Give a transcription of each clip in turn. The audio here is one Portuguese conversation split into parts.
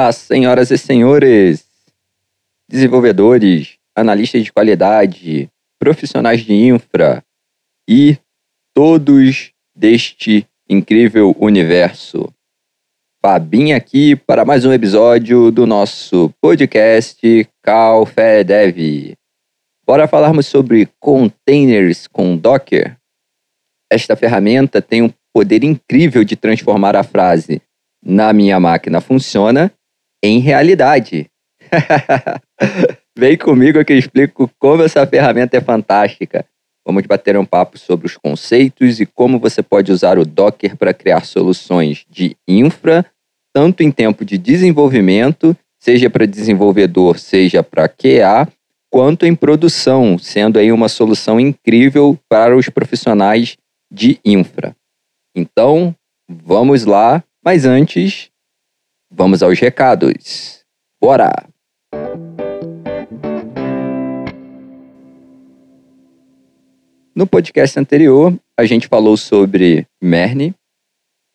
Olá, senhoras e senhores, desenvolvedores, analistas de qualidade, profissionais de infra e todos deste incrível universo. Fabinho aqui para mais um episódio do nosso podcast Calfé Dev. Bora falarmos sobre containers com Docker? Esta ferramenta tem um poder incrível de transformar a frase na minha máquina funciona em realidade. Vem comigo que eu explico como essa ferramenta é fantástica. Vamos bater um papo sobre os conceitos e como você pode usar o Docker para criar soluções de infra, tanto em tempo de desenvolvimento, seja para desenvolvedor, seja para QA, quanto em produção, sendo aí uma solução incrível para os profissionais de infra. Então, vamos lá mas antes, vamos aos recados. Bora! No podcast anterior, a gente falou sobre Merne,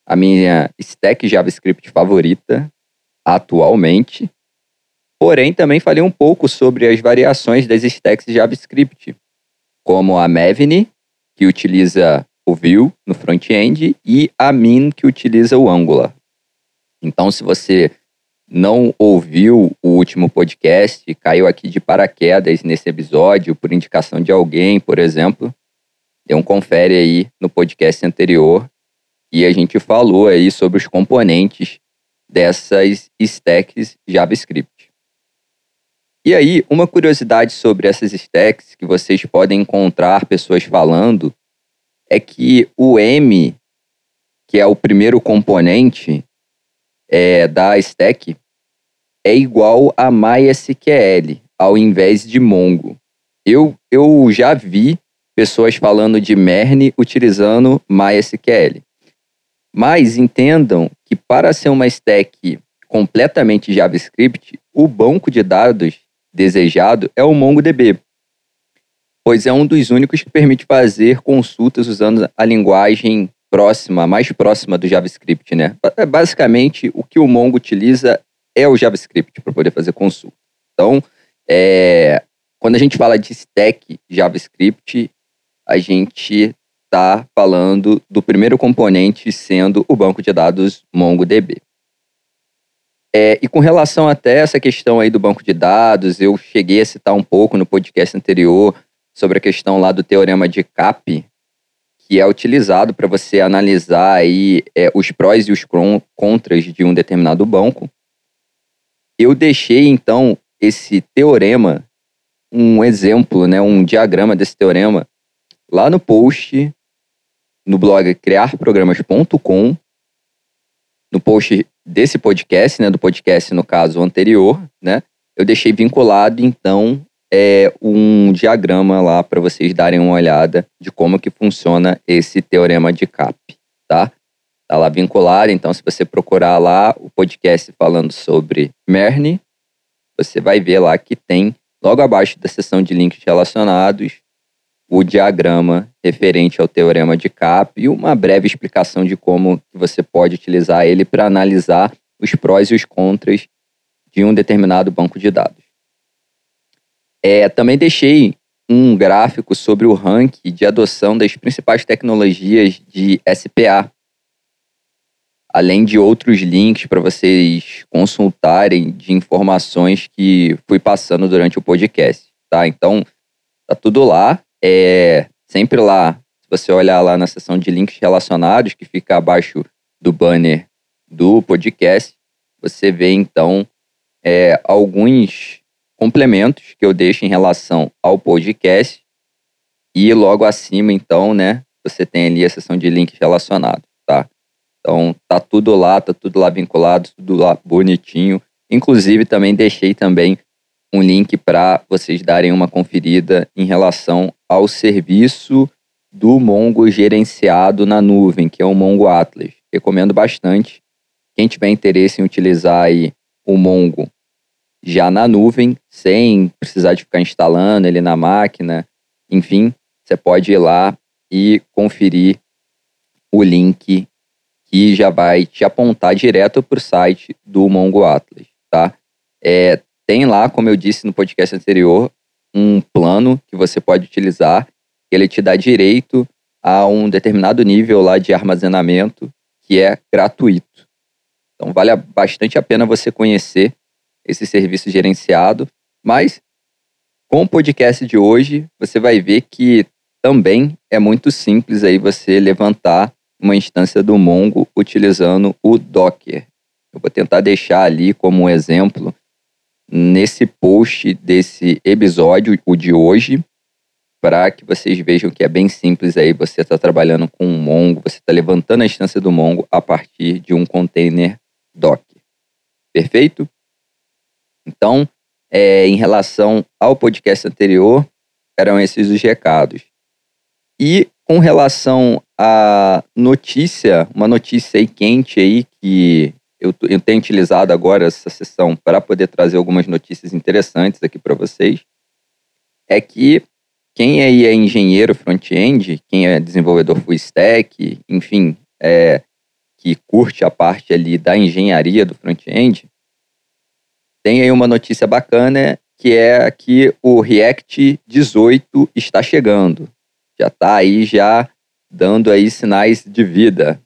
a minha stack JavaScript favorita atualmente. Porém, também falei um pouco sobre as variações das stacks JavaScript, como a Mevini, que utiliza o Vue no front-end e a Min que utiliza o Angular. Então, se você não ouviu o último podcast, caiu aqui de paraquedas nesse episódio por indicação de alguém, por exemplo, dê um confere aí no podcast anterior e a gente falou aí sobre os componentes dessas stacks JavaScript. E aí, uma curiosidade sobre essas stacks que vocês podem encontrar pessoas falando é que o M, que é o primeiro componente é, da stack, é igual a MySQL, ao invés de Mongo. Eu, eu já vi pessoas falando de Merne utilizando MySQL. Mas entendam que para ser uma stack completamente JavaScript, o banco de dados desejado é o MongoDB pois é um dos únicos que permite fazer consultas usando a linguagem próxima, mais próxima do JavaScript, né? É, basicamente, o que o Mongo utiliza é o JavaScript para poder fazer consulta. Então, é, quando a gente fala de stack JavaScript, a gente está falando do primeiro componente sendo o banco de dados MongoDB. É, e com relação até essa questão aí do banco de dados, eu cheguei a citar um pouco no podcast anterior sobre a questão lá do teorema de CAP, que é utilizado para você analisar aí é, os prós e os contras de um determinado banco. Eu deixei então esse teorema, um exemplo, né, um diagrama desse teorema, lá no post no blog criarprogramas.com, no post desse podcast, né, do podcast no caso anterior, né, eu deixei vinculado então é um diagrama lá para vocês darem uma olhada de como que funciona esse teorema de CAP, tá? Tá lá vinculado, então se você procurar lá o podcast falando sobre Merne, você vai ver lá que tem logo abaixo da seção de links relacionados o diagrama referente ao teorema de CAP e uma breve explicação de como você pode utilizar ele para analisar os prós e os contras de um determinado banco de dados. É, também deixei um gráfico sobre o ranking de adoção das principais tecnologias de SPA, além de outros links para vocês consultarem de informações que fui passando durante o podcast, tá? Então, tá tudo lá, é sempre lá. Se você olhar lá na seção de links relacionados, que fica abaixo do banner do podcast, você vê então é, alguns complementos que eu deixo em relação ao podcast. E logo acima, então, né, você tem ali a seção de links relacionados, tá? Então, tá tudo lá, tá tudo lá vinculado, tudo lá bonitinho. Inclusive, também deixei também um link para vocês darem uma conferida em relação ao serviço do Mongo gerenciado na nuvem, que é o Mongo Atlas. Recomendo bastante. Quem tiver interesse em utilizar aí o Mongo já na nuvem, sem precisar de ficar instalando ele na máquina. Enfim, você pode ir lá e conferir o link que já vai te apontar direto para o site do Mongo Atlas. tá? É, tem lá, como eu disse no podcast anterior, um plano que você pode utilizar, ele te dá direito a um determinado nível lá de armazenamento que é gratuito. Então vale bastante a pena você conhecer esse serviço gerenciado, mas com o podcast de hoje, você vai ver que também é muito simples aí você levantar uma instância do Mongo utilizando o Docker. Eu vou tentar deixar ali como um exemplo nesse post desse episódio, o de hoje, para que vocês vejam que é bem simples aí. Você está trabalhando com um Mongo, você está levantando a instância do Mongo a partir de um container Docker. Perfeito? Então, é, em relação ao podcast anterior, eram esses os recados. E com relação à notícia, uma notícia aí quente aí que eu, eu tenho utilizado agora essa sessão para poder trazer algumas notícias interessantes aqui para vocês, é que quem aí é engenheiro front-end, quem é desenvolvedor full stack, enfim, é, que curte a parte ali da engenharia do front-end, tem aí uma notícia bacana que é que o React 18 está chegando. Já está aí já dando aí sinais de vida.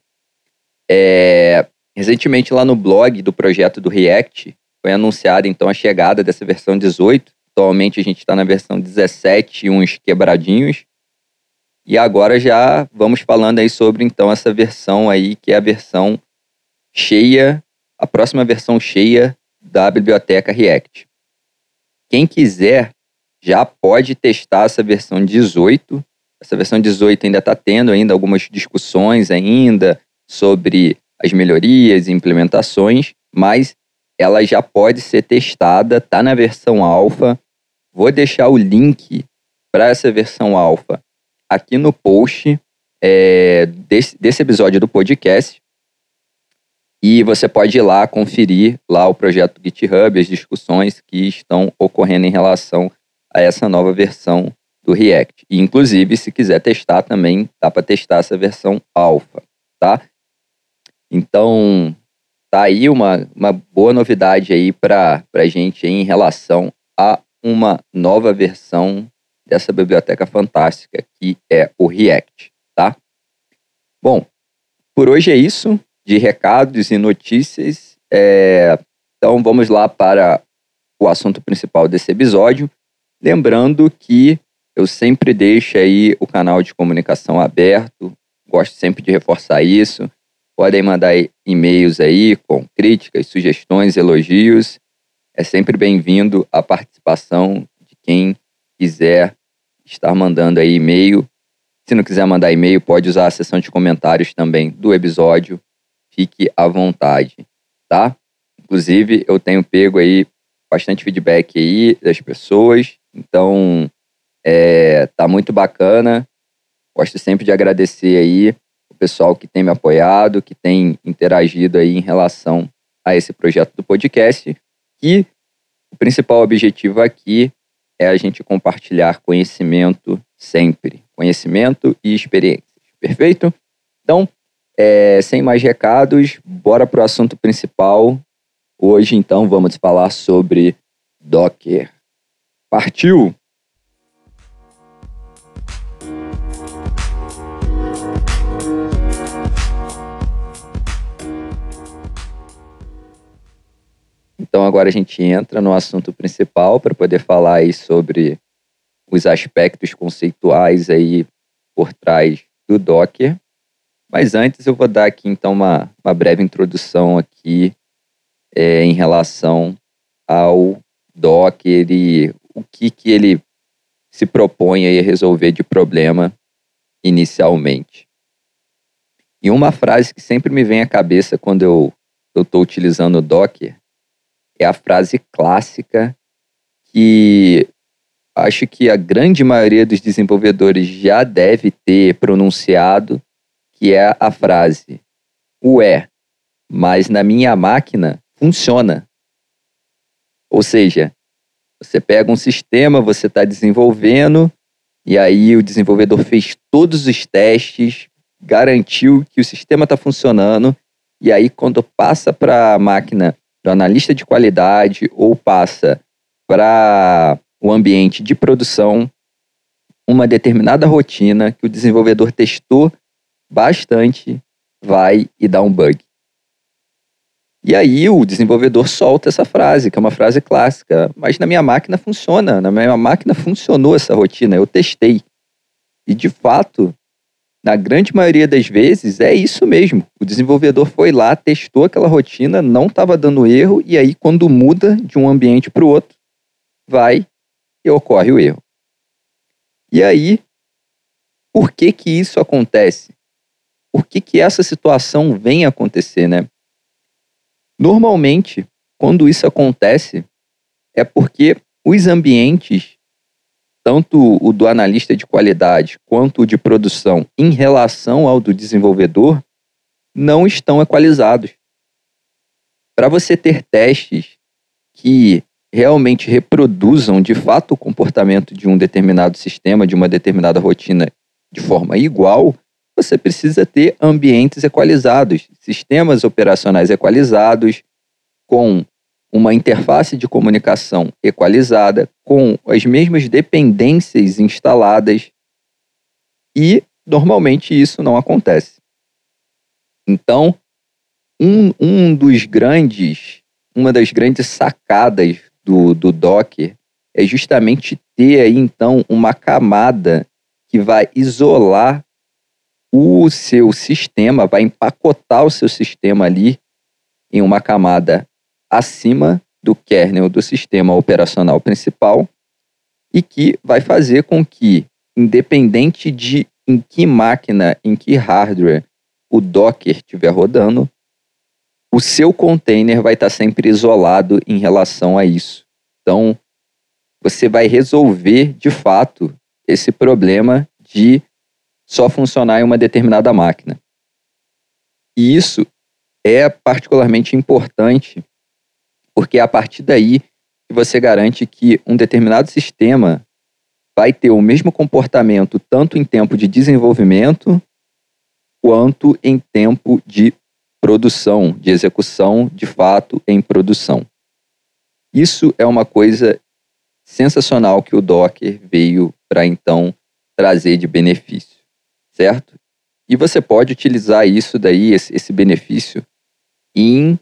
É, recentemente lá no blog do projeto do React foi anunciada então a chegada dessa versão 18 Atualmente a gente está na versão 17 uns quebradinhos. E agora já vamos falando aí sobre então essa versão aí, que é a versão cheia, a próxima versão cheia da biblioteca React. Quem quiser já pode testar essa versão 18. Essa versão 18 ainda está tendo ainda algumas discussões ainda sobre as melhorias e implementações, mas ela já pode ser testada, está na versão alfa, Vou deixar o link para essa versão alfa aqui no post é, desse, desse episódio do podcast. E você pode ir lá conferir lá o projeto GitHub, as discussões que estão ocorrendo em relação a essa nova versão do React. E, inclusive, se quiser testar também, dá para testar essa versão alfa, tá? Então, tá aí uma, uma boa novidade aí para a gente em relação a uma nova versão dessa biblioteca fantástica que é o React, tá? Bom, por hoje é isso de recados e notícias. É, então vamos lá para o assunto principal desse episódio. Lembrando que eu sempre deixo aí o canal de comunicação aberto, gosto sempre de reforçar isso. Podem mandar e-mails aí com críticas, sugestões, elogios é sempre bem-vindo a participação de quem quiser estar mandando aí e-mail. Se não quiser mandar e-mail, pode usar a seção de comentários também do episódio. Fique à vontade, tá? Inclusive, eu tenho pego aí bastante feedback aí das pessoas, então é, tá muito bacana. Gosto sempre de agradecer aí o pessoal que tem me apoiado, que tem interagido aí em relação a esse projeto do podcast que o principal objetivo aqui é a gente compartilhar conhecimento sempre, conhecimento e experiências. Perfeito? Então, é, sem mais recados, bora para o assunto principal. Hoje, então, vamos falar sobre Docker. Partiu! Então agora a gente entra no assunto principal para poder falar aí sobre os aspectos conceituais aí por trás do Docker. Mas antes eu vou dar aqui então uma, uma breve introdução aqui é, em relação ao Docker e o que, que ele se propõe a resolver de problema inicialmente. E uma frase que sempre me vem à cabeça quando eu estou utilizando o Docker é a frase clássica que acho que a grande maioria dos desenvolvedores já deve ter pronunciado, que é a frase: Ué, mas na minha máquina funciona. Ou seja, você pega um sistema, você está desenvolvendo, e aí o desenvolvedor fez todos os testes, garantiu que o sistema está funcionando, e aí quando passa para a máquina do analista de qualidade ou passa para o ambiente de produção uma determinada rotina que o desenvolvedor testou bastante, vai e dá um bug. E aí o desenvolvedor solta essa frase, que é uma frase clássica, mas na minha máquina funciona, na minha máquina funcionou essa rotina, eu testei. E de fato, na grande maioria das vezes é isso mesmo. O desenvolvedor foi lá, testou aquela rotina, não estava dando erro, e aí quando muda de um ambiente para o outro, vai e ocorre o erro. E aí, por que que isso acontece? Por que que essa situação vem acontecer, né? Normalmente, quando isso acontece, é porque os ambientes, tanto o do analista de qualidade quanto o de produção, em relação ao do desenvolvedor, não estão equalizados. Para você ter testes que realmente reproduzam de fato o comportamento de um determinado sistema, de uma determinada rotina de forma igual, você precisa ter ambientes equalizados, sistemas operacionais equalizados, com uma interface de comunicação equalizada, com as mesmas dependências instaladas, e normalmente isso não acontece. Então, um, um dos grandes, uma das grandes sacadas do, do Docker é justamente ter aí então uma camada que vai isolar o seu sistema, vai empacotar o seu sistema ali em uma camada acima do kernel do sistema operacional principal e que vai fazer com que, independente de em que máquina, em que hardware o Docker estiver rodando, o seu container vai estar sempre isolado em relação a isso. Então, você vai resolver de fato esse problema de só funcionar em uma determinada máquina. E isso é particularmente importante, porque é a partir daí que você garante que um determinado sistema vai ter o mesmo comportamento tanto em tempo de desenvolvimento quanto em tempo de produção, de execução de fato em produção. Isso é uma coisa sensacional que o Docker veio para então trazer de benefício certo? E você pode utilizar isso daí, esse, benefício, em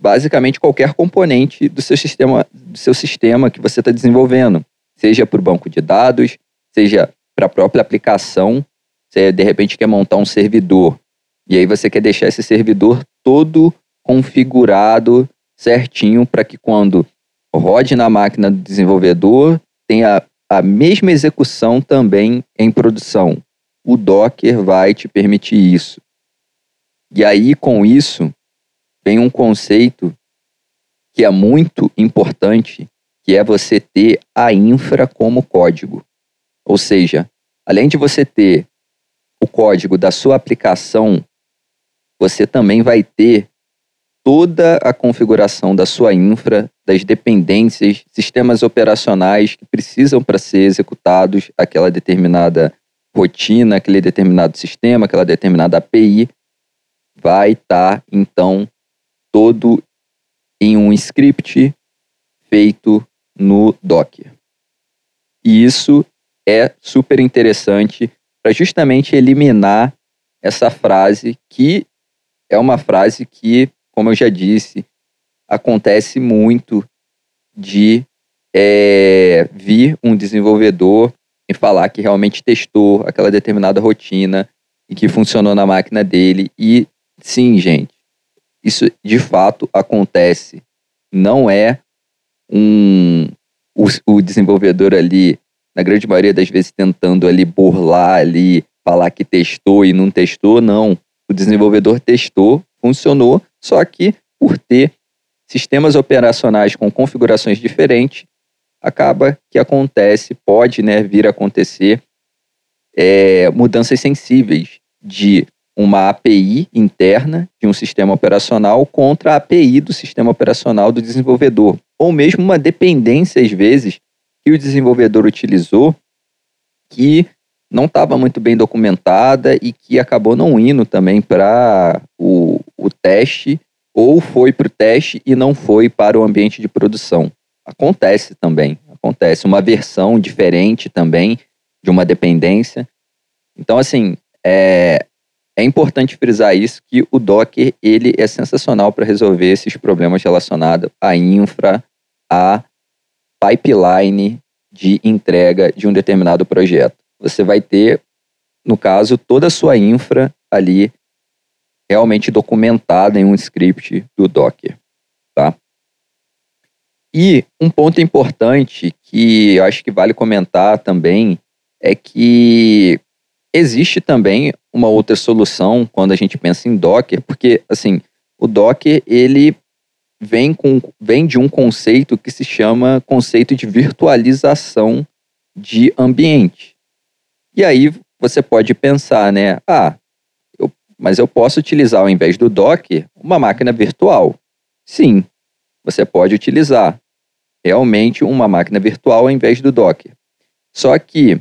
basicamente qualquer componente do seu sistema, do seu sistema que você está desenvolvendo, seja para o banco de dados, seja para a própria aplicação. Você de repente quer montar um servidor e aí você quer deixar esse servidor todo configurado certinho para que quando rode na máquina do desenvolvedor tenha a mesma execução também em produção o Docker vai te permitir isso. E aí, com isso, vem um conceito que é muito importante, que é você ter a infra como código. Ou seja, além de você ter o código da sua aplicação, você também vai ter toda a configuração da sua infra, das dependências, sistemas operacionais que precisam para ser executados aquela determinada rotina, aquele determinado sistema, aquela determinada API, vai estar, tá, então, todo em um script feito no Docker. E isso é super interessante para justamente eliminar essa frase que é uma frase que, como eu já disse, acontece muito de é, vir um desenvolvedor em falar que realmente testou aquela determinada rotina e que funcionou na máquina dele. E sim, gente, isso de fato acontece. Não é um o, o desenvolvedor ali, na grande maioria das vezes, tentando ali burlar ali, falar que testou e não testou, não. O desenvolvedor testou, funcionou, só que por ter sistemas operacionais com configurações diferentes, acaba que acontece, pode né, vir a acontecer é, mudanças sensíveis de uma API interna de um sistema operacional contra a API do sistema operacional do desenvolvedor, ou mesmo uma dependência, às vezes, que o desenvolvedor utilizou que não estava muito bem documentada e que acabou não indo também para o, o teste ou foi para o teste e não foi para o ambiente de produção. Acontece também, acontece. Uma versão diferente também de uma dependência. Então, assim, é, é importante frisar isso, que o Docker ele é sensacional para resolver esses problemas relacionados à infra, à pipeline de entrega de um determinado projeto. Você vai ter, no caso, toda a sua infra ali realmente documentada em um script do Docker? E um ponto importante que eu acho que vale comentar também é que existe também uma outra solução quando a gente pensa em Docker, porque assim, o Docker ele vem, com, vem de um conceito que se chama conceito de virtualização de ambiente. E aí você pode pensar, né? Ah, eu, mas eu posso utilizar ao invés do Docker uma máquina virtual. Sim, você pode utilizar realmente uma máquina virtual ao invés do Docker. Só que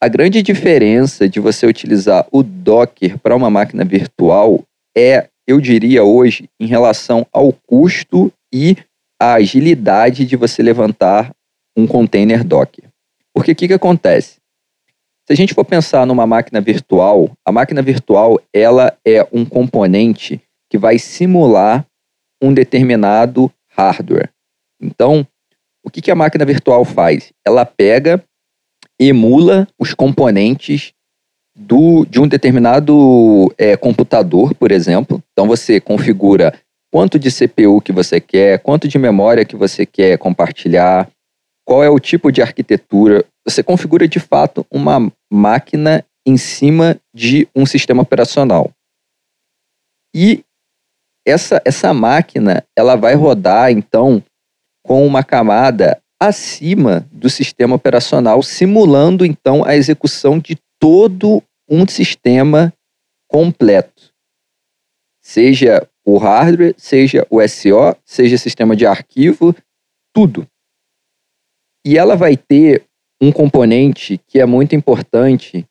a grande diferença de você utilizar o Docker para uma máquina virtual é, eu diria hoje, em relação ao custo e a agilidade de você levantar um container Docker. Porque o que, que acontece? Se a gente for pensar numa máquina virtual, a máquina virtual ela é um componente que vai simular um determinado hardware. Então, o que, que a máquina virtual faz? Ela pega emula os componentes do, de um determinado é, computador, por exemplo. Então você configura quanto de CPU que você quer, quanto de memória que você quer compartilhar, qual é o tipo de arquitetura. Você configura de fato uma máquina em cima de um sistema operacional. E essa, essa máquina ela vai rodar então com uma camada acima do sistema operacional, simulando então a execução de todo um sistema completo. Seja o hardware, seja o SO, seja sistema de arquivo, tudo. E ela vai ter um componente que é muito importante,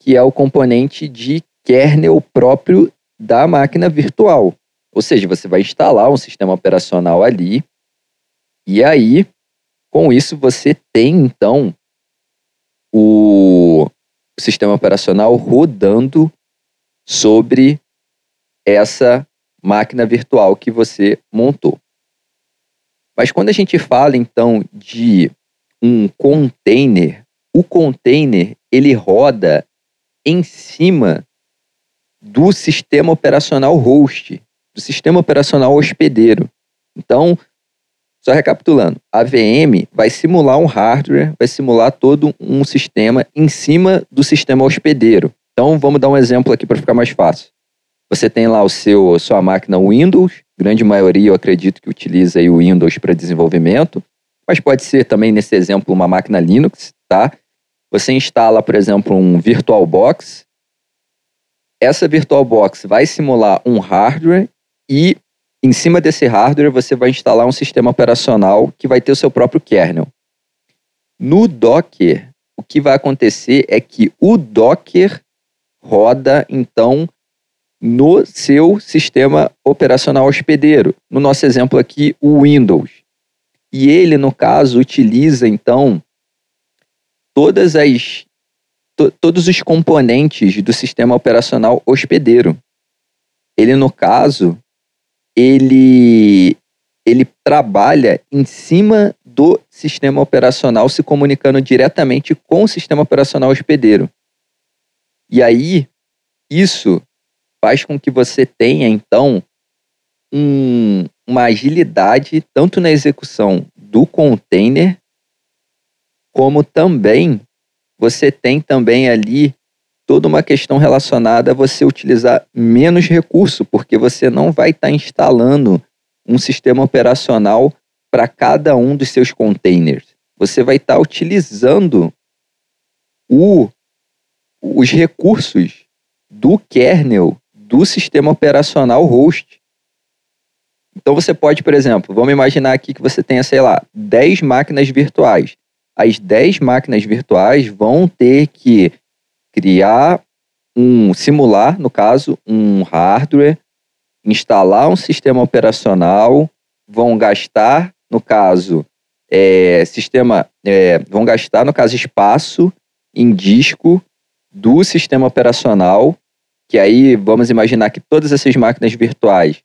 que é o componente de kernel próprio da máquina virtual. Ou seja, você vai instalar um sistema operacional ali, e aí com isso, você tem, então, o sistema operacional rodando sobre essa máquina virtual que você montou. Mas quando a gente fala, então, de um container, o container ele roda em cima do sistema operacional host, do sistema operacional hospedeiro. Então, só recapitulando, a VM vai simular um hardware, vai simular todo um sistema em cima do sistema hospedeiro. Então vamos dar um exemplo aqui para ficar mais fácil. Você tem lá o seu sua máquina Windows, grande maioria eu acredito que utiliza o Windows para desenvolvimento, mas pode ser também nesse exemplo uma máquina Linux, tá? Você instala, por exemplo, um VirtualBox. Essa VirtualBox vai simular um hardware e em cima desse hardware, você vai instalar um sistema operacional que vai ter o seu próprio kernel. No Docker, o que vai acontecer é que o Docker roda, então, no seu sistema operacional hospedeiro. No nosso exemplo aqui, o Windows. E ele, no caso, utiliza, então, todas as to, todos os componentes do sistema operacional hospedeiro. Ele, no caso, ele, ele trabalha em cima do sistema operacional, se comunicando diretamente com o sistema operacional hospedeiro. E aí, isso faz com que você tenha, então, um, uma agilidade tanto na execução do container, como também você tem também ali toda uma questão relacionada a você utilizar menos recurso, porque você não vai estar tá instalando um sistema operacional para cada um dos seus containers. Você vai estar tá utilizando o, os recursos do kernel do sistema operacional host. Então você pode, por exemplo, vamos imaginar aqui que você tenha, sei lá, 10 máquinas virtuais. As 10 máquinas virtuais vão ter que criar um simular, no caso, um hardware instalar um sistema operacional, vão gastar, no caso, é, sistema, é, vão gastar, no caso, espaço em disco do sistema operacional, que aí vamos imaginar que todas essas máquinas virtuais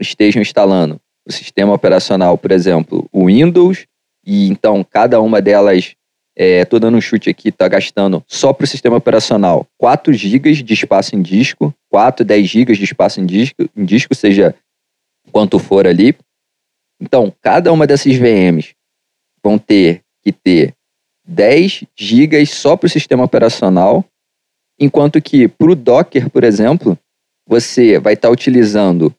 estejam instalando o sistema operacional, por exemplo, o Windows, e então cada uma delas, estou é, dando um chute aqui, está gastando só para o sistema operacional 4 GB de espaço em disco, 4, 10 GB de espaço em disco, em disco, seja quanto for ali. Então, cada uma dessas VMs vão ter que ter 10 GB só para o sistema operacional, enquanto que para o Docker, por exemplo, você vai estar tá utilizando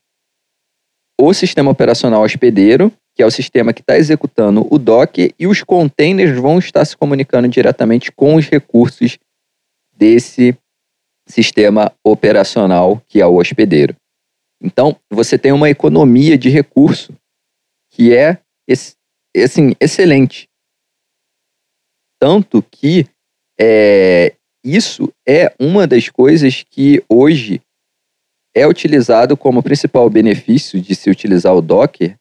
o sistema operacional hospedeiro, que é o sistema que está executando o Docker, e os containers vão estar se comunicando diretamente com os recursos desse sistema operacional que é o hospedeiro. Então, você tem uma economia de recurso que é assim, excelente. Tanto que é, isso é uma das coisas que hoje é utilizado como principal benefício de se utilizar o Docker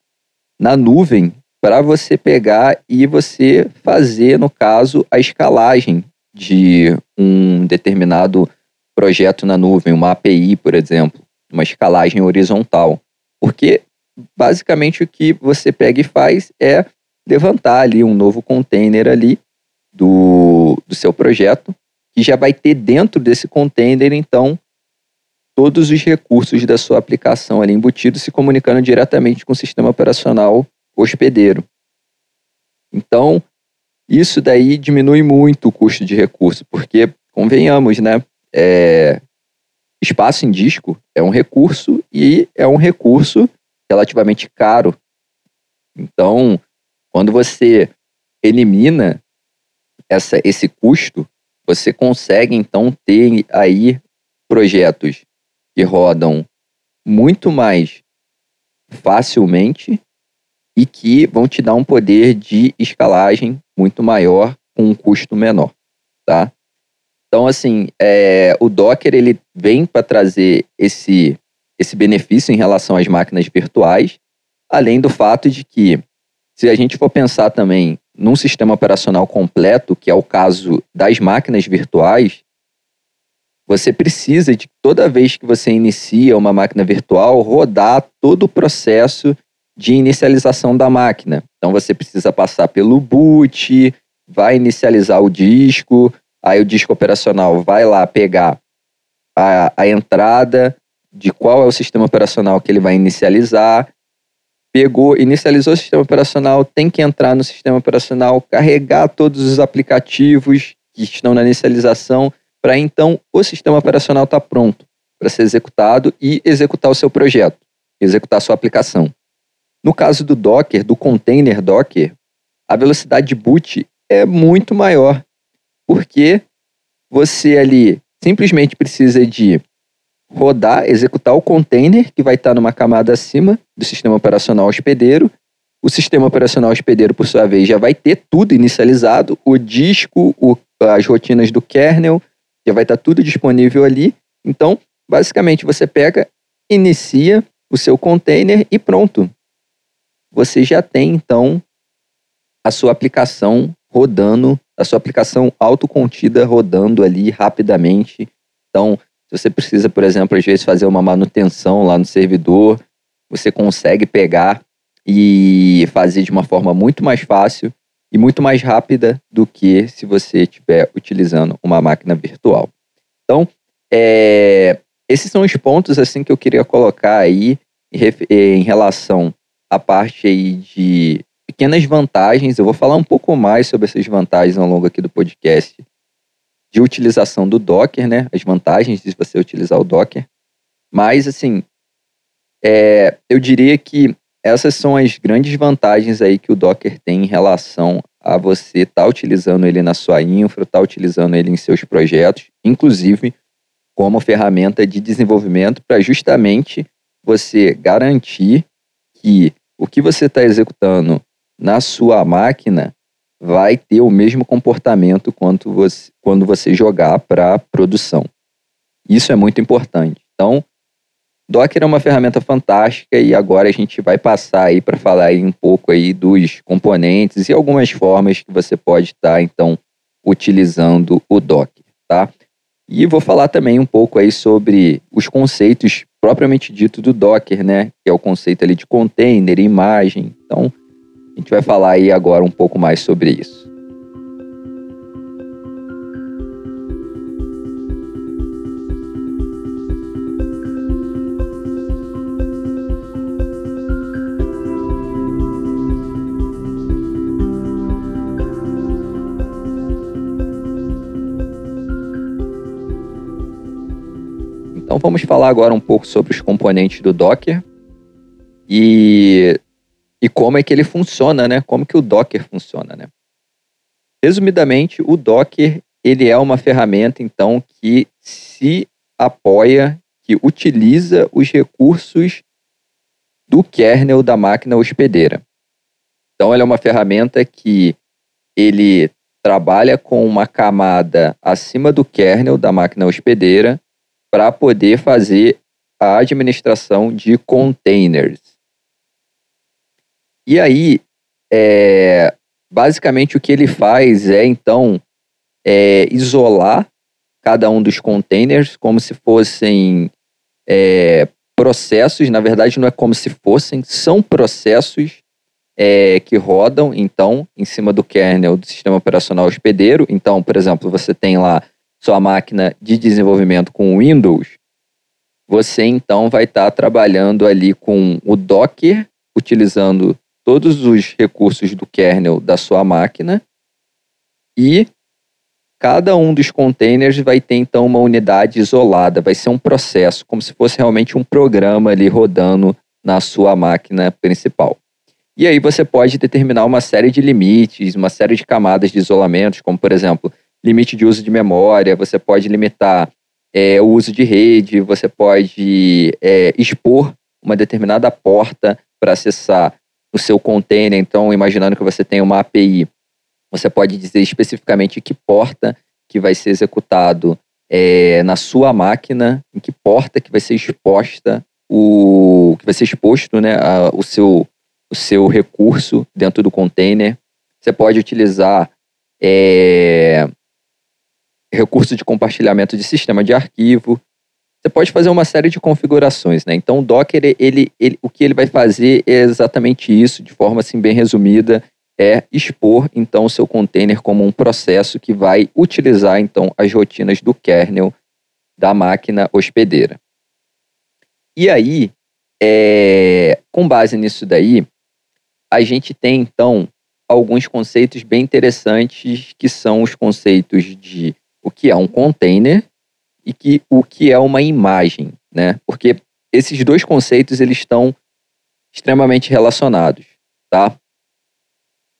na nuvem para você pegar e você fazer, no caso, a escalagem de um determinado projeto na nuvem, uma API, por exemplo, uma escalagem horizontal. Porque basicamente o que você pega e faz é levantar ali um novo container ali do, do seu projeto, que já vai ter dentro desse container, então, todos os recursos da sua aplicação ali embutidos se comunicando diretamente com o sistema operacional hospedeiro. Então, isso daí diminui muito o custo de recurso, porque, convenhamos, né? É, espaço em disco é um recurso e é um recurso relativamente caro. Então, quando você elimina essa, esse custo, você consegue então ter aí projetos que rodam muito mais facilmente e que vão te dar um poder de escalagem muito maior com um custo menor, tá? Então, assim, é, o Docker ele vem para trazer esse, esse benefício em relação às máquinas virtuais, além do fato de que, se a gente for pensar também num sistema operacional completo, que é o caso das máquinas virtuais, você precisa de toda vez que você inicia uma máquina virtual rodar todo o processo de inicialização da máquina. Então você precisa passar pelo boot, vai inicializar o disco, aí o disco operacional vai lá pegar a, a entrada de qual é o sistema operacional que ele vai inicializar. Pegou, inicializou o sistema operacional, tem que entrar no sistema operacional, carregar todos os aplicativos que estão na inicialização para então o sistema operacional estar tá pronto para ser executado e executar o seu projeto, executar a sua aplicação. No caso do Docker, do container Docker, a velocidade de boot é muito maior, porque você ali simplesmente precisa de rodar, executar o container que vai estar numa camada acima do sistema operacional hospedeiro. O sistema operacional hospedeiro, por sua vez, já vai ter tudo inicializado, o disco, o, as rotinas do kernel, já vai estar tudo disponível ali. Então, basicamente, você pega, inicia o seu container e pronto. Você já tem, então, a sua aplicação rodando, a sua aplicação autocontida rodando ali rapidamente. Então, se você precisa, por exemplo, às vezes fazer uma manutenção lá no servidor, você consegue pegar e fazer de uma forma muito mais fácil e muito mais rápida do que se você estiver utilizando uma máquina virtual. Então, é, esses são os pontos assim que eu queria colocar aí em relação à parte aí de pequenas vantagens. Eu vou falar um pouco mais sobre essas vantagens ao longo aqui do podcast de utilização do Docker, né? As vantagens de você utilizar o Docker. Mas, assim, é, eu diria que essas são as grandes vantagens aí que o Docker tem em relação a você estar tá utilizando ele na sua infra, estar tá utilizando ele em seus projetos, inclusive como ferramenta de desenvolvimento para justamente você garantir que o que você está executando na sua máquina vai ter o mesmo comportamento quanto você, quando você jogar para produção. Isso é muito importante. Então, Docker é uma ferramenta fantástica e agora a gente vai passar aí para falar aí um pouco aí dos componentes e algumas formas que você pode estar tá, então utilizando o Docker, tá? E vou falar também um pouco aí sobre os conceitos propriamente dito do Docker, né? Que é o conceito ali de container, imagem. Então, a gente vai falar aí agora um pouco mais sobre isso. Então vamos falar agora um pouco sobre os componentes do Docker e, e como é que ele funciona, né? Como que o Docker funciona, né? Resumidamente, o Docker ele é uma ferramenta então que se apoia, que utiliza os recursos do kernel da máquina hospedeira. Então, ele é uma ferramenta que ele trabalha com uma camada acima do kernel da máquina hospedeira para poder fazer a administração de containers. E aí, é, basicamente o que ele faz é então é, isolar cada um dos containers como se fossem é, processos. Na verdade, não é como se fossem, são processos é, que rodam então em cima do kernel do sistema operacional hospedeiro. Então, por exemplo, você tem lá sua máquina de desenvolvimento com Windows, você então vai estar tá trabalhando ali com o Docker, utilizando todos os recursos do kernel da sua máquina e cada um dos containers vai ter então uma unidade isolada, vai ser um processo, como se fosse realmente um programa ali rodando na sua máquina principal. E aí você pode determinar uma série de limites, uma série de camadas de isolamentos, como por exemplo, limite de uso de memória, você pode limitar é, o uso de rede, você pode é, expor uma determinada porta para acessar o seu container. Então, imaginando que você tem uma API, você pode dizer especificamente que porta que vai ser executado é, na sua máquina, em que porta que vai ser exposta o que vai ser exposto, né, a, o seu o seu recurso dentro do container. Você pode utilizar é, recurso de compartilhamento de sistema de arquivo. Você pode fazer uma série de configurações, né? Então, o Docker, ele, ele, o que ele vai fazer é exatamente isso, de forma assim bem resumida, é expor então o seu container como um processo que vai utilizar então as rotinas do kernel da máquina hospedeira. E aí, é, com base nisso daí, a gente tem então alguns conceitos bem interessantes que são os conceitos de o que é um container e que, o que é uma imagem, né? Porque esses dois conceitos eles estão extremamente relacionados, tá?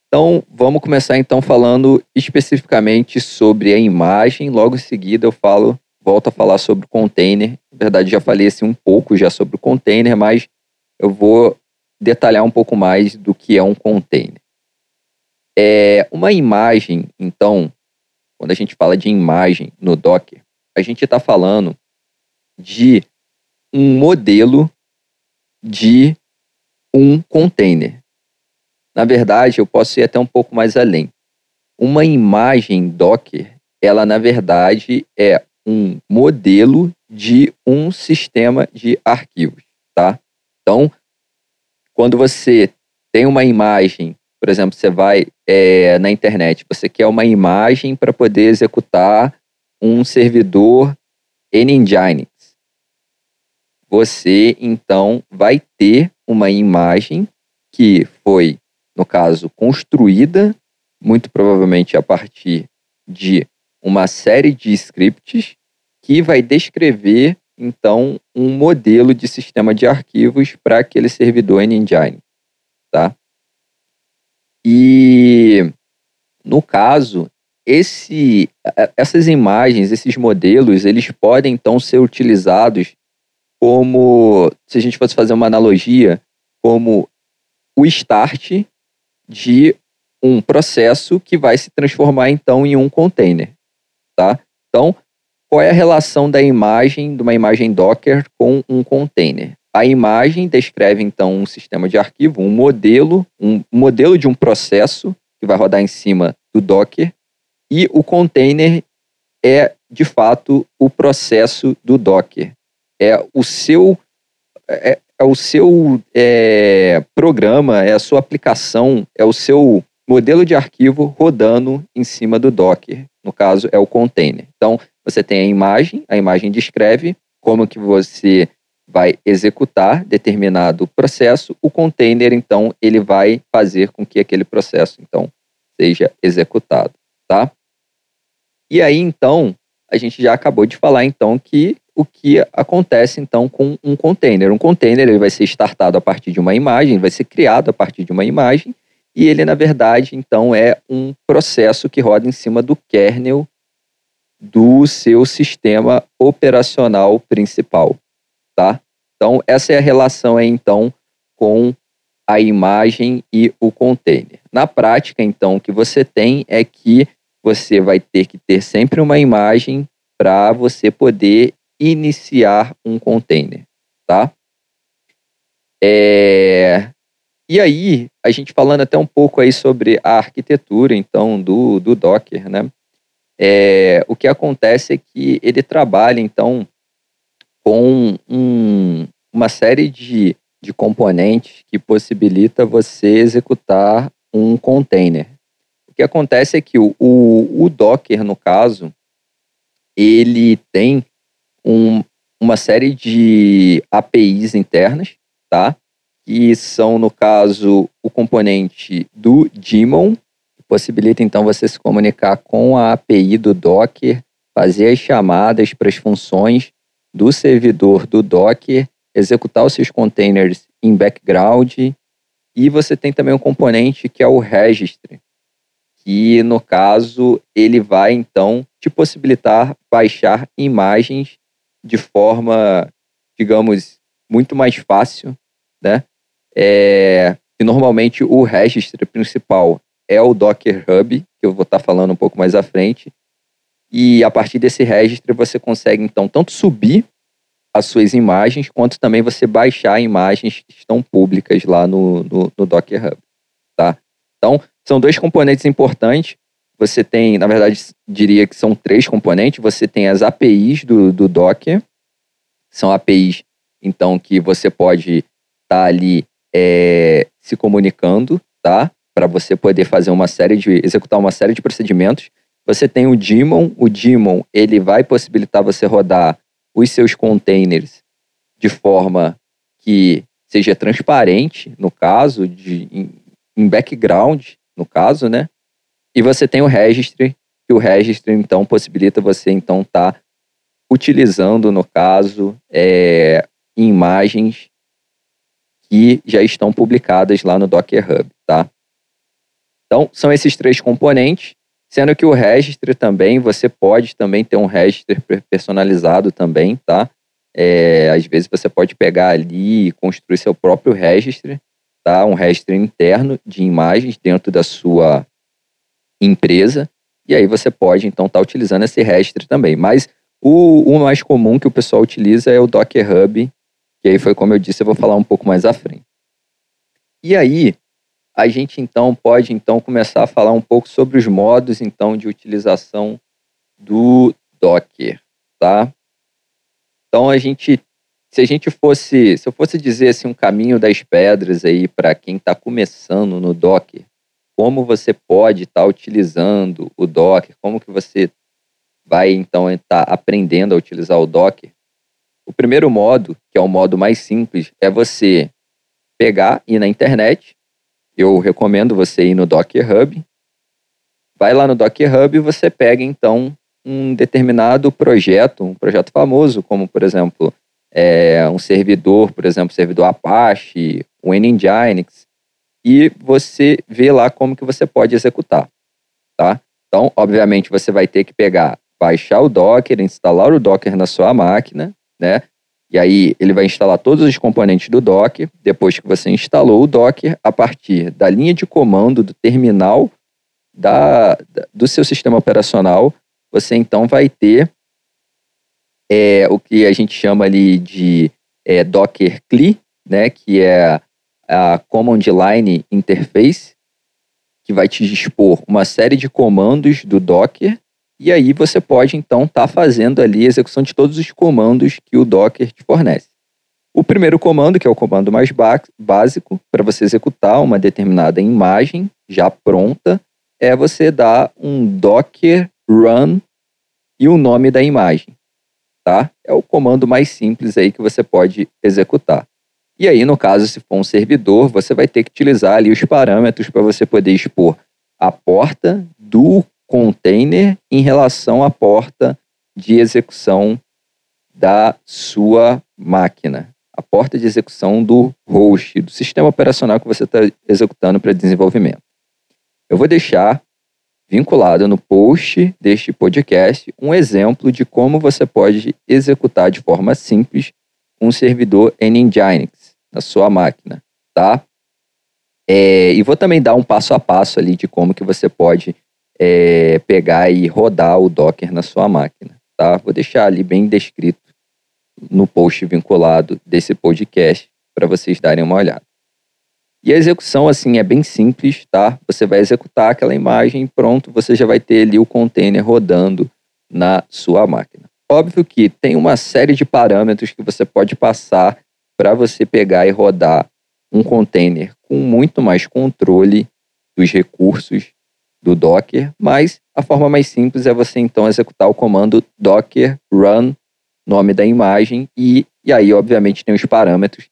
Então, vamos começar então falando especificamente sobre a imagem. Logo em seguida eu falo, volto a falar sobre o container. Na verdade, já falei assim um pouco já sobre o container, mas eu vou detalhar um pouco mais do que é um container. É uma imagem, então, quando a gente fala de imagem no Docker, a gente está falando de um modelo de um container. Na verdade, eu posso ir até um pouco mais além. Uma imagem Docker, ela na verdade é um modelo de um sistema de arquivos, tá? Então, quando você tem uma imagem por exemplo, você vai é, na internet, você quer uma imagem para poder executar um servidor Nginx. Você então vai ter uma imagem que foi, no caso, construída, muito provavelmente a partir de uma série de scripts que vai descrever então um modelo de sistema de arquivos para aquele servidor Nginx, tá? E no caso, esse, essas imagens, esses modelos, eles podem então ser utilizados como, se a gente fosse fazer uma analogia, como o start de um processo que vai se transformar então em um container, tá? Então, qual é a relação da imagem, de uma imagem Docker com um container? A imagem descreve então um sistema de arquivo, um modelo, um modelo de um processo que vai rodar em cima do Docker, e o container é de fato o processo do Docker. É o seu é, é o seu é, programa, é a sua aplicação, é o seu modelo de arquivo rodando em cima do Docker. No caso, é o container. Então, você tem a imagem, a imagem descreve como que você vai executar determinado processo, o container, então, ele vai fazer com que aquele processo, então, seja executado, tá? E aí, então, a gente já acabou de falar, então, que o que acontece, então, com um container. Um container, ele vai ser startado a partir de uma imagem, vai ser criado a partir de uma imagem, e ele, na verdade, então, é um processo que roda em cima do kernel do seu sistema operacional principal, tá? Então, essa é a relação aí, então, com a imagem e o container. Na prática, então, o que você tem é que você vai ter que ter sempre uma imagem para você poder iniciar um container, tá? É, e aí, a gente falando até um pouco aí sobre a arquitetura, então, do, do Docker, né? É, o que acontece é que ele trabalha, então, com um, uma série de, de componentes que possibilita você executar um container. O que acontece é que o, o, o Docker, no caso, ele tem um, uma série de APIs internas, tá? que são, no caso, o componente do daemon, que possibilita então você se comunicar com a API do Docker, fazer as chamadas para as funções do servidor do Docker, executar os seus containers em background, e você tem também um componente que é o registry, que no caso ele vai então te possibilitar baixar imagens de forma, digamos, muito mais fácil, né? É, e normalmente o registro principal é o Docker Hub, que eu vou estar falando um pouco mais à frente. E a partir desse registro você consegue então tanto subir as suas imagens, quanto também você baixar imagens que estão públicas lá no, no, no Docker Hub. Tá? Então, são dois componentes importantes. Você tem, na verdade, diria que são três componentes. Você tem as APIs do, do Docker, são APIs, então, que você pode estar tá ali é, se comunicando, tá? Para você poder fazer uma série de executar uma série de procedimentos. Você tem o daemon, o daemon ele vai possibilitar você rodar os seus containers de forma que seja transparente, no caso de em, em background, no caso, né? E você tem o registry, que o registry então possibilita você então estar tá utilizando, no caso, é, imagens que já estão publicadas lá no Docker Hub, tá? Então, são esses três componentes, sendo que o registry também, você pode também ter um registry personalizado também, tá? É, às vezes você pode pegar ali e construir seu próprio registry, tá? Um registry interno de imagens dentro da sua empresa, e aí você pode então estar tá utilizando esse registry também. Mas o, o mais comum que o pessoal utiliza é o Docker Hub, que aí foi como eu disse, eu vou falar um pouco mais à frente. E aí, a gente então pode então começar a falar um pouco sobre os modos então de utilização do Docker, tá? Então a gente, se a gente fosse, se eu fosse dizer assim um caminho das pedras aí para quem está começando no Docker, como você pode estar tá utilizando o Docker, como que você vai então estar tá aprendendo a utilizar o Docker, o primeiro modo, que é o modo mais simples, é você pegar e ir na internet. Eu recomendo você ir no Docker Hub. Vai lá no Docker Hub e você pega então um determinado projeto, um projeto famoso, como por exemplo é, um servidor, por exemplo, servidor Apache, o Nginx, e você vê lá como que você pode executar, tá? Então, obviamente, você vai ter que pegar, baixar o Docker, instalar o Docker na sua máquina, né? E aí ele vai instalar todos os componentes do Docker. Depois que você instalou o Docker, a partir da linha de comando do terminal da, do seu sistema operacional, você então vai ter é o que a gente chama ali de é, Docker CLI, né, que é a Command Line Interface, que vai te dispor uma série de comandos do Docker, e aí você pode então estar tá fazendo ali a execução de todos os comandos que o Docker te fornece. O primeiro comando, que é o comando mais básico, para você executar uma determinada imagem já pronta, é você dar um docker run e o nome da imagem, tá? É o comando mais simples aí que você pode executar. E aí, no caso, se for um servidor, você vai ter que utilizar ali os parâmetros para você poder expor a porta do container em relação à porta de execução da sua máquina. A porta de execução do host, do sistema operacional que você está executando para desenvolvimento. Eu vou deixar vinculado no post deste podcast um exemplo de como você pode executar de forma simples um servidor Nginx na sua máquina, tá? É, e vou também dar um passo a passo ali de como que você pode é, pegar e rodar o Docker na sua máquina, tá? Vou deixar ali bem descrito no post vinculado desse podcast para vocês darem uma olhada. E a execução, assim, é bem simples, tá? Você vai executar aquela imagem pronto, você já vai ter ali o container rodando na sua máquina. Óbvio que tem uma série de parâmetros que você pode passar para você pegar e rodar um container com muito mais controle dos recursos do Docker, mas a forma mais simples é você então executar o comando docker run, nome da imagem, e, e aí, obviamente, tem os parâmetros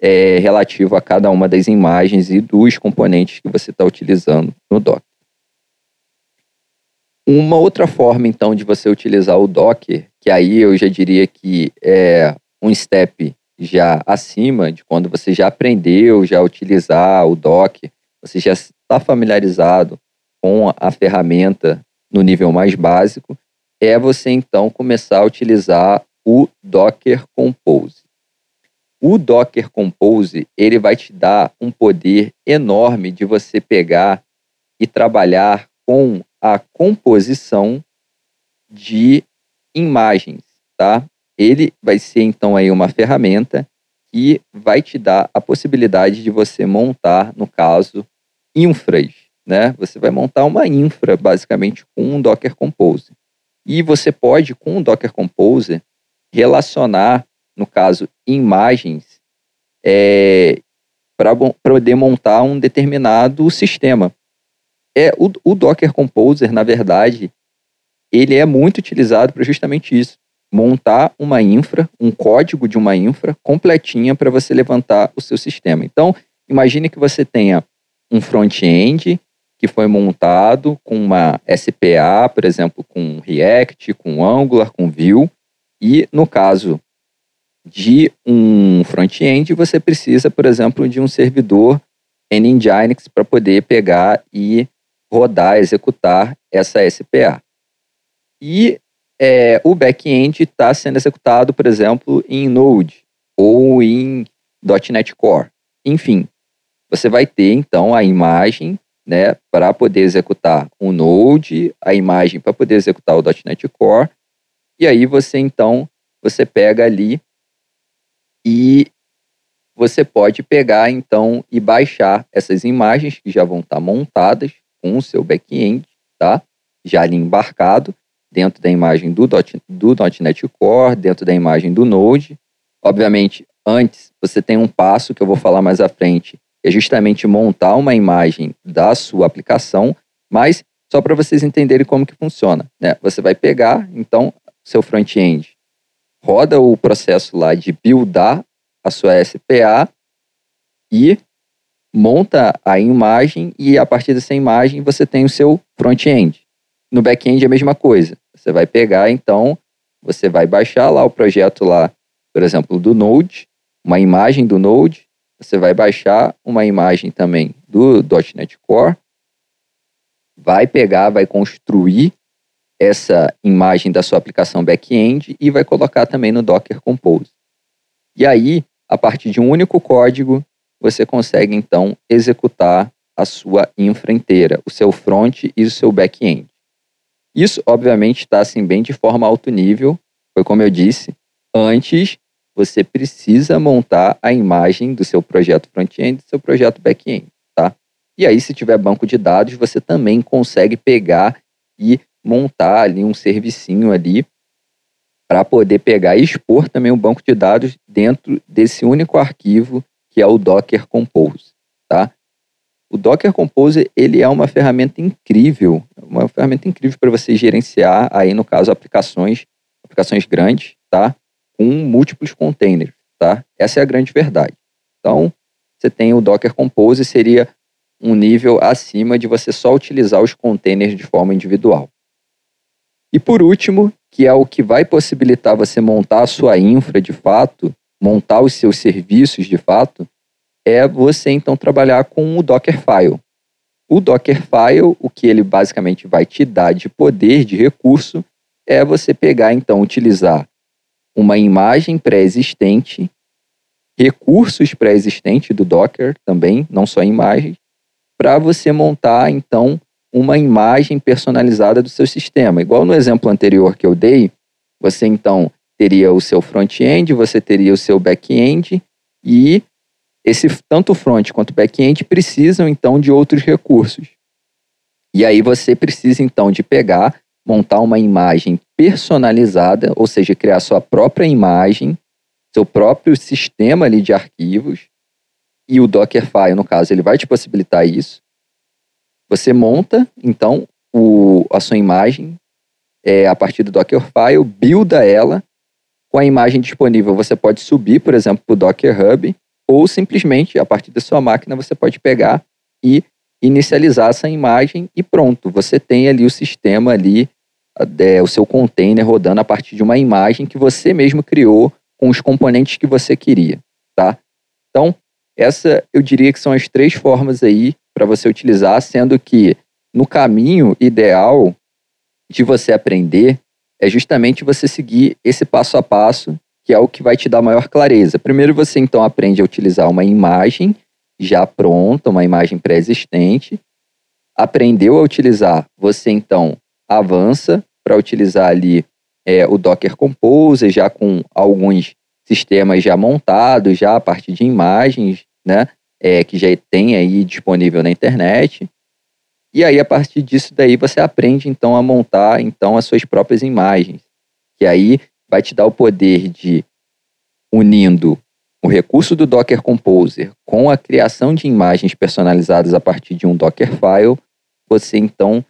é, relativo a cada uma das imagens e dos componentes que você está utilizando no Docker. Uma outra forma, então, de você utilizar o Docker, que aí eu já diria que é um step já acima de quando você já aprendeu já utilizar o Docker, você já está familiarizado com a ferramenta no nível mais básico, é você então começar a utilizar o Docker Compose. O Docker Compose, ele vai te dar um poder enorme de você pegar e trabalhar com a composição de imagens, tá? Ele vai ser então aí uma ferramenta que vai te dar a possibilidade de você montar, no caso, infras, né? Você vai montar uma infra basicamente com um Docker Compose. E você pode com o Docker Compose relacionar no caso, imagens, é, para poder montar um determinado sistema. É, o, o Docker Composer, na verdade, ele é muito utilizado para justamente isso. Montar uma infra, um código de uma infra completinha para você levantar o seu sistema. Então, imagine que você tenha um front-end que foi montado com uma SPA, por exemplo, com React, com Angular, com Vue, e no caso de um front-end, você precisa, por exemplo, de um servidor Nginx para poder pegar e rodar, executar essa SPA. E é, o back-end está sendo executado, por exemplo, em Node ou em .NET Core. Enfim, você vai ter então a imagem né, para poder executar o Node, a imagem para poder executar o .NET Core, e aí você então você pega ali e você pode pegar então e baixar essas imagens que já vão estar montadas com o seu back-end, tá? Já ali embarcado dentro da imagem do, dot, do .NET Core, dentro da imagem do Node. Obviamente, antes você tem um passo que eu vou falar mais à frente, é justamente montar uma imagem da sua aplicação, mas só para vocês entenderem como que funciona, né? Você vai pegar então seu front-end roda o processo lá de buildar a sua SPA e monta a imagem e a partir dessa imagem você tem o seu front-end. No back-end é a mesma coisa. Você vai pegar, então, você vai baixar lá o projeto lá, por exemplo, do Node, uma imagem do Node, você vai baixar uma imagem também do .NET Core, vai pegar, vai construir essa imagem da sua aplicação back-end e vai colocar também no Docker Compose. E aí, a partir de um único código, você consegue então executar a sua infra inteira, o seu front e o seu back-end. Isso, obviamente, está assim bem de forma alto nível, foi como eu disse, antes você precisa montar a imagem do seu projeto front-end e do seu projeto back-end, tá? E aí, se tiver banco de dados, você também consegue pegar e montar ali um servicinho ali para poder pegar e expor também o banco de dados dentro desse único arquivo que é o Docker Compose, tá? O Docker Compose ele é uma ferramenta incrível, uma ferramenta incrível para você gerenciar aí no caso aplicações, aplicações grandes, tá? Com múltiplos containers, tá? Essa é a grande verdade. Então, você tem o Docker Compose seria um nível acima de você só utilizar os containers de forma individual. E por último, que é o que vai possibilitar você montar a sua infra de fato, montar os seus serviços de fato, é você então trabalhar com o Dockerfile. O Dockerfile, o que ele basicamente vai te dar de poder, de recurso, é você pegar então utilizar uma imagem pré-existente, recursos pré-existentes do Docker também, não só imagens, para você montar então uma imagem personalizada do seu sistema. Igual no exemplo anterior que eu dei, você então teria o seu front-end, você teria o seu back-end e esse tanto front quanto back-end precisam então de outros recursos. E aí você precisa então de pegar, montar uma imagem personalizada, ou seja, criar sua própria imagem, seu próprio sistema ali de arquivos. E o Dockerfile, no caso, ele vai te possibilitar isso. Você monta então o, a sua imagem é, a partir do Dockerfile, builda ela com a imagem disponível. Você pode subir, por exemplo, para o Docker Hub ou simplesmente, a partir da sua máquina, você pode pegar e inicializar essa imagem e pronto, você tem ali o sistema ali, é, o seu container rodando a partir de uma imagem que você mesmo criou com os componentes que você queria, tá? Então, essa eu diria que são as três formas aí para você utilizar, sendo que no caminho ideal de você aprender é justamente você seguir esse passo a passo que é o que vai te dar maior clareza. Primeiro você então aprende a utilizar uma imagem já pronta, uma imagem pré-existente. Aprendeu a utilizar, você então avança para utilizar ali é, o Docker Compose, já com alguns sistemas já montados, já a partir de imagens, né? É, que já tem aí disponível na internet. E aí, a partir disso daí, você aprende então a montar então as suas próprias imagens. Que aí vai te dar o poder de, unindo o recurso do Docker Composer com a criação de imagens personalizadas a partir de um Dockerfile, você então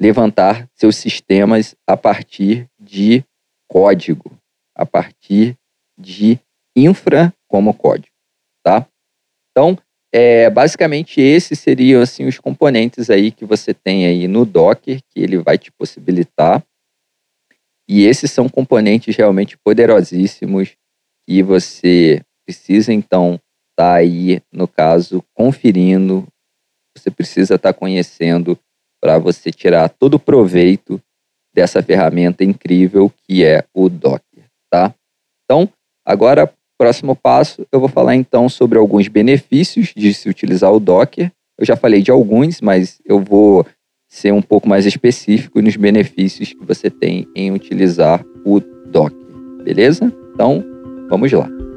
levantar seus sistemas a partir de código, a partir de infra como código, tá? Então, é, basicamente esses seriam assim os componentes aí que você tem aí no Docker que ele vai te possibilitar e esses são componentes realmente poderosíssimos que você precisa, então, estar tá aí, no caso, conferindo, você precisa estar tá conhecendo para você tirar todo o proveito dessa ferramenta incrível que é o Docker, tá? Então, agora, próximo passo, eu vou falar então sobre alguns benefícios de se utilizar o Docker. Eu já falei de alguns, mas eu vou ser um pouco mais específico nos benefícios que você tem em utilizar o Docker, beleza? Então, vamos lá.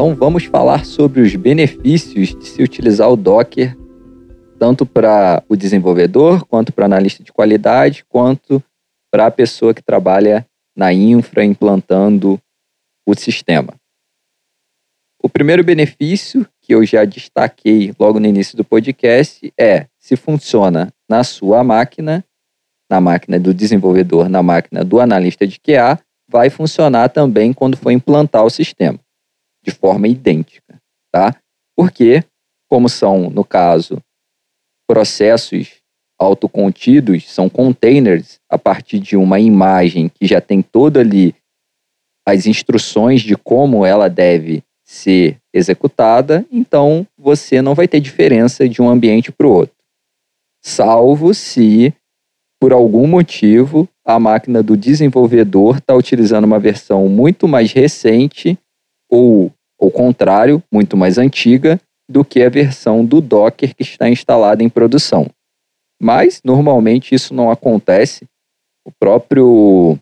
Então, vamos falar sobre os benefícios de se utilizar o Docker tanto para o desenvolvedor, quanto para analista de qualidade, quanto para a pessoa que trabalha na infra implantando o sistema. O primeiro benefício que eu já destaquei logo no início do podcast é se funciona na sua máquina, na máquina do desenvolvedor, na máquina do analista de QA, vai funcionar também quando for implantar o sistema, de forma idêntica, tá? Porque, como são, no caso, processos autocontidos são containers a partir de uma imagem que já tem toda ali as instruções de como ela deve ser executada, então você não vai ter diferença de um ambiente para o outro. Salvo se por algum motivo, a máquina do desenvolvedor está utilizando uma versão muito mais recente ou, ao contrário, muito mais antiga do que a versão do Docker que está instalada em produção. Mas, normalmente, isso não acontece. O próprio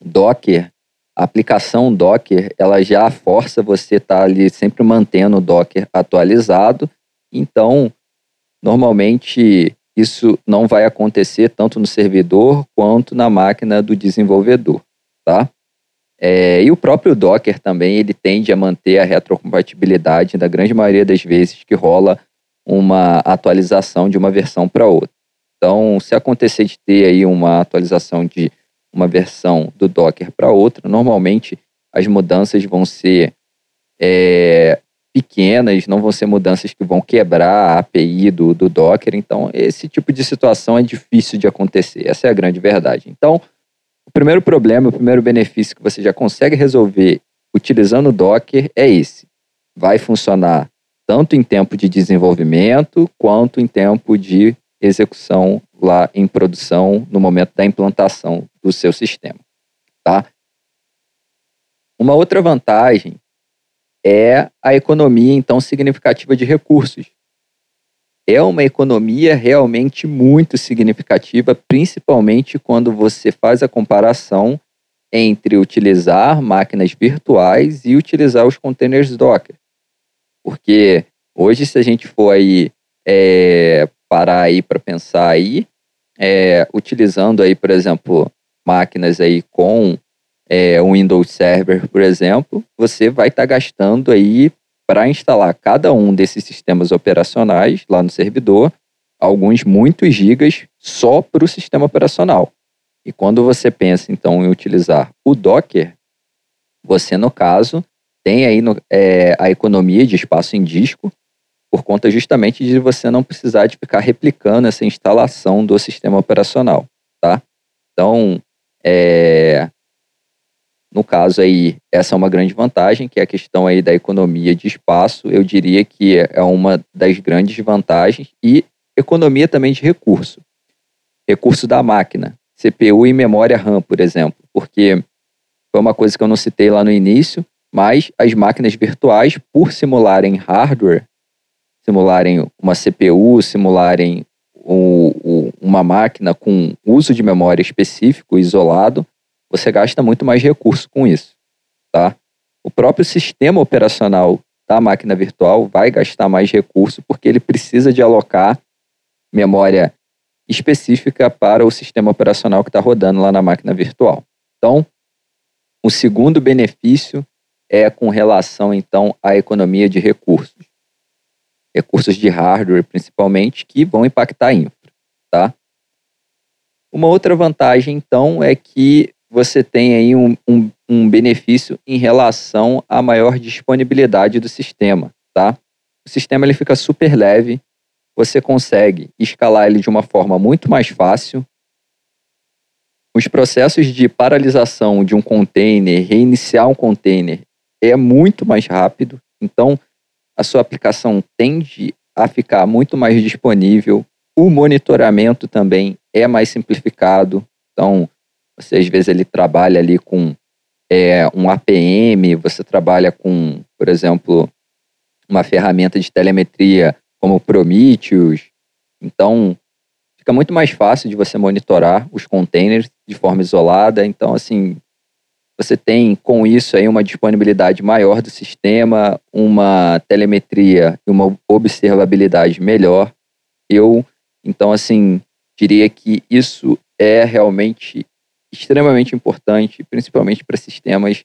Docker, a aplicação Docker, ela já força você estar tá ali sempre mantendo o Docker atualizado. Então, normalmente, isso não vai acontecer tanto no servidor quanto na máquina do desenvolvedor, tá? É, e o próprio Docker também, ele tende a manter a retrocompatibilidade da grande maioria das vezes que rola uma atualização de uma versão para outra. Então, se acontecer de ter aí uma atualização de uma versão do Docker para outra, normalmente as mudanças vão ser é, pequenas, não vão ser mudanças que vão quebrar a API do, do Docker. Então, esse tipo de situação é difícil de acontecer. Essa é a grande verdade. Então, primeiro problema, o primeiro benefício que você já consegue resolver utilizando o Docker é esse. Vai funcionar tanto em tempo de desenvolvimento quanto em tempo de execução lá em produção no momento da implantação do seu sistema, tá? Uma outra vantagem é a economia, então, significativa de recursos. É uma economia realmente muito significativa, principalmente quando você faz a comparação entre utilizar máquinas virtuais e utilizar os containers Docker. Porque hoje, se a gente for aí é, parar aí para pensar aí, é, utilizando aí, por exemplo, máquinas aí com é, um Windows Server, por exemplo, você vai estar tá gastando aí para instalar cada um desses sistemas operacionais lá no servidor, alguns muitos gigas só para o sistema operacional. E quando você pensa então em utilizar o Docker, você no caso tem aí no, é, a economia de espaço em disco, por conta justamente de você não precisar de ficar replicando essa instalação do sistema operacional, tá? Então, é, no caso aí, essa é uma grande vantagem, que é a questão aí da economia de espaço, eu diria que é uma das grandes vantagens. E economia também de recurso. Recurso da máquina, CPU e memória RAM, por exemplo, porque foi uma coisa que eu não citei lá no início, mas as máquinas virtuais, por simularem hardware, simularem uma CPU, simularem uma máquina com uso de memória específico, isolado, você gasta muito mais recurso com isso, tá? O próprio sistema operacional da máquina virtual vai gastar mais recurso porque ele precisa de alocar memória específica para o sistema operacional que está rodando lá na máquina virtual. Então, o segundo benefício é com relação então à economia de recursos, recursos de hardware principalmente que vão impactar a infra, tá? Uma outra vantagem então é que você tem aí um, um, um benefício em relação à maior disponibilidade do sistema, tá? O sistema ele fica super leve, você consegue escalar ele de uma forma muito mais fácil. Os processos de paralisação de um container, reiniciar um container, é muito mais rápido. Então, a sua aplicação tende a ficar muito mais disponível. O monitoramento também é mais simplificado. Então, você às vezes ele trabalha ali com é, um APM, você trabalha com, por exemplo, uma ferramenta de telemetria como Prometheus. Então, fica muito mais fácil de você monitorar os containers de forma isolada. Então, assim, você tem com isso aí uma disponibilidade maior do sistema, uma telemetria e uma observabilidade melhor. Eu, então, assim, diria que isso é realmente extremamente importante, principalmente para sistemas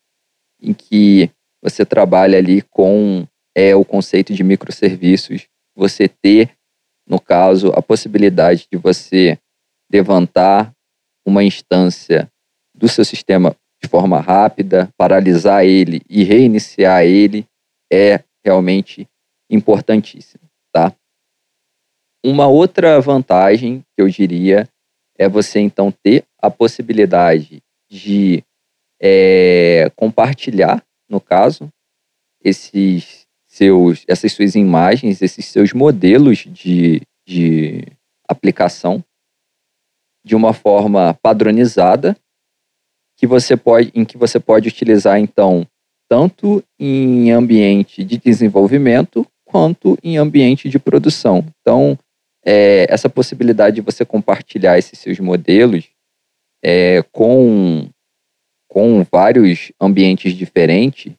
em que você trabalha ali com é, o conceito de microserviços, você ter, no caso, a possibilidade de você levantar uma instância do seu sistema de forma rápida, paralisar ele e reiniciar ele é realmente importantíssimo, tá? Uma outra vantagem que eu diria é você então ter a possibilidade de é, compartilhar, no caso, esses seus, essas suas imagens, esses seus modelos de, de aplicação de uma forma padronizada, que você pode, em que você pode utilizar então tanto em ambiente de desenvolvimento quanto em ambiente de produção. Então, é, essa possibilidade de você compartilhar esses seus modelos é, com, com vários ambientes diferentes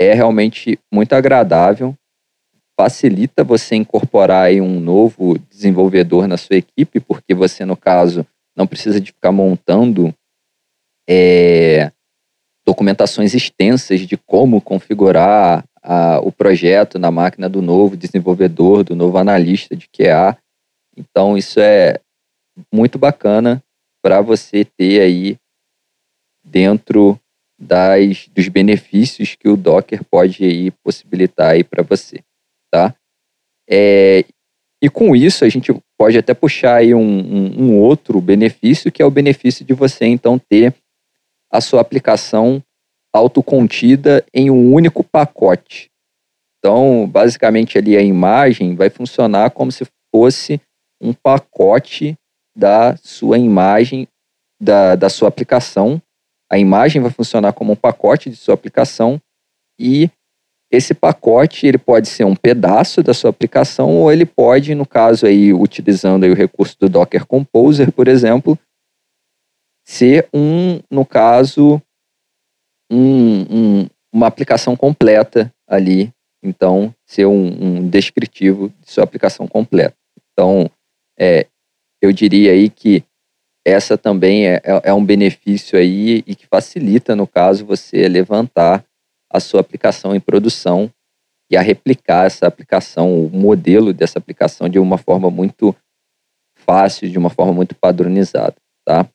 é realmente muito agradável, facilita você incorporar um novo desenvolvedor na sua equipe, porque você, no caso, não precisa de ficar montando é, documentações extensas de como configurar a, o projeto na máquina do novo desenvolvedor, do novo analista de QA. Então, isso é muito bacana para você ter aí dentro das, dos benefícios que o Docker pode aí possibilitar aí para você, tá? É, e com isso a gente pode até puxar aí um, um, um outro benefício que é o benefício de você então ter a sua aplicação autocontida em um único pacote. Então, basicamente ali a imagem vai funcionar como se fosse um pacote da sua imagem, da, da sua aplicação. A imagem vai funcionar como um pacote de sua aplicação e esse pacote ele pode ser um pedaço da sua aplicação ou ele pode, no caso aí, utilizando aí o recurso do Docker Composer, por exemplo, ser um, no caso, um, um, uma aplicação completa ali. Então, ser um, um, descritivo de sua aplicação completa. Então, é, eu diria aí que essa também é, é, é um benefício aí e que facilita, no caso, você levantar a sua aplicação em produção e a replicar essa aplicação, o modelo dessa aplicação de uma forma muito fácil, de uma forma muito padronizada, tá?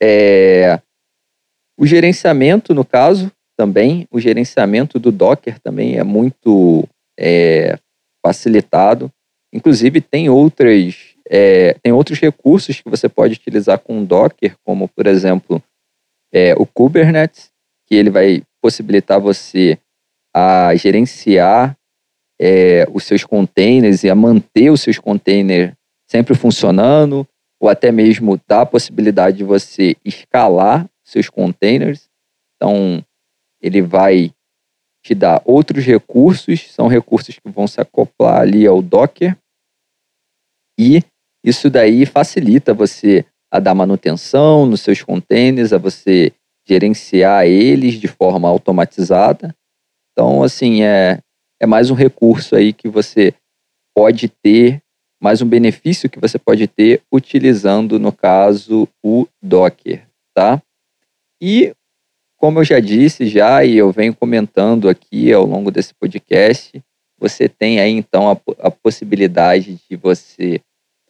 É, o gerenciamento, no caso, também, o gerenciamento do Docker também é muito é, facilitado. Inclusive, tem outras, é, tem outros recursos que você pode utilizar com Docker, como, por exemplo, é, o Kubernetes, que ele vai possibilitar você a gerenciar é, os seus containers e a manter os seus containers sempre funcionando, ou até mesmo dar a possibilidade de você escalar seus containers. Então, ele vai te dar outros recursos, são recursos que vão se acoplar ali ao Docker. E isso daí facilita você a dar manutenção nos seus containers, a você gerenciar eles de forma automatizada. Então, assim, é, é mais um recurso aí que você pode ter, mais um benefício que você pode ter utilizando, no caso, o Docker, tá? E como eu já disse já e eu venho comentando aqui ao longo desse podcast, você tem aí então a, a possibilidade de você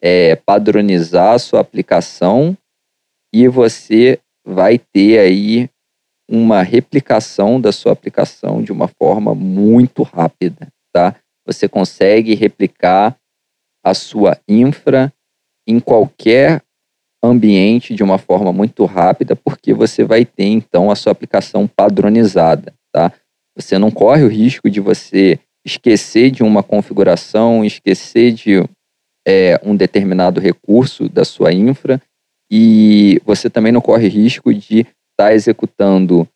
é, padronizar a sua aplicação e você vai ter aí uma replicação da sua aplicação de uma forma muito rápida, tá? Você consegue replicar a sua infra em qualquer ambiente de uma forma muito rápida, porque você vai ter então a sua aplicação padronizada, tá? Você não corre o risco de você esquecer de uma configuração, esquecer de é, um determinado recurso da sua infra e você também não corre risco de estar tá executando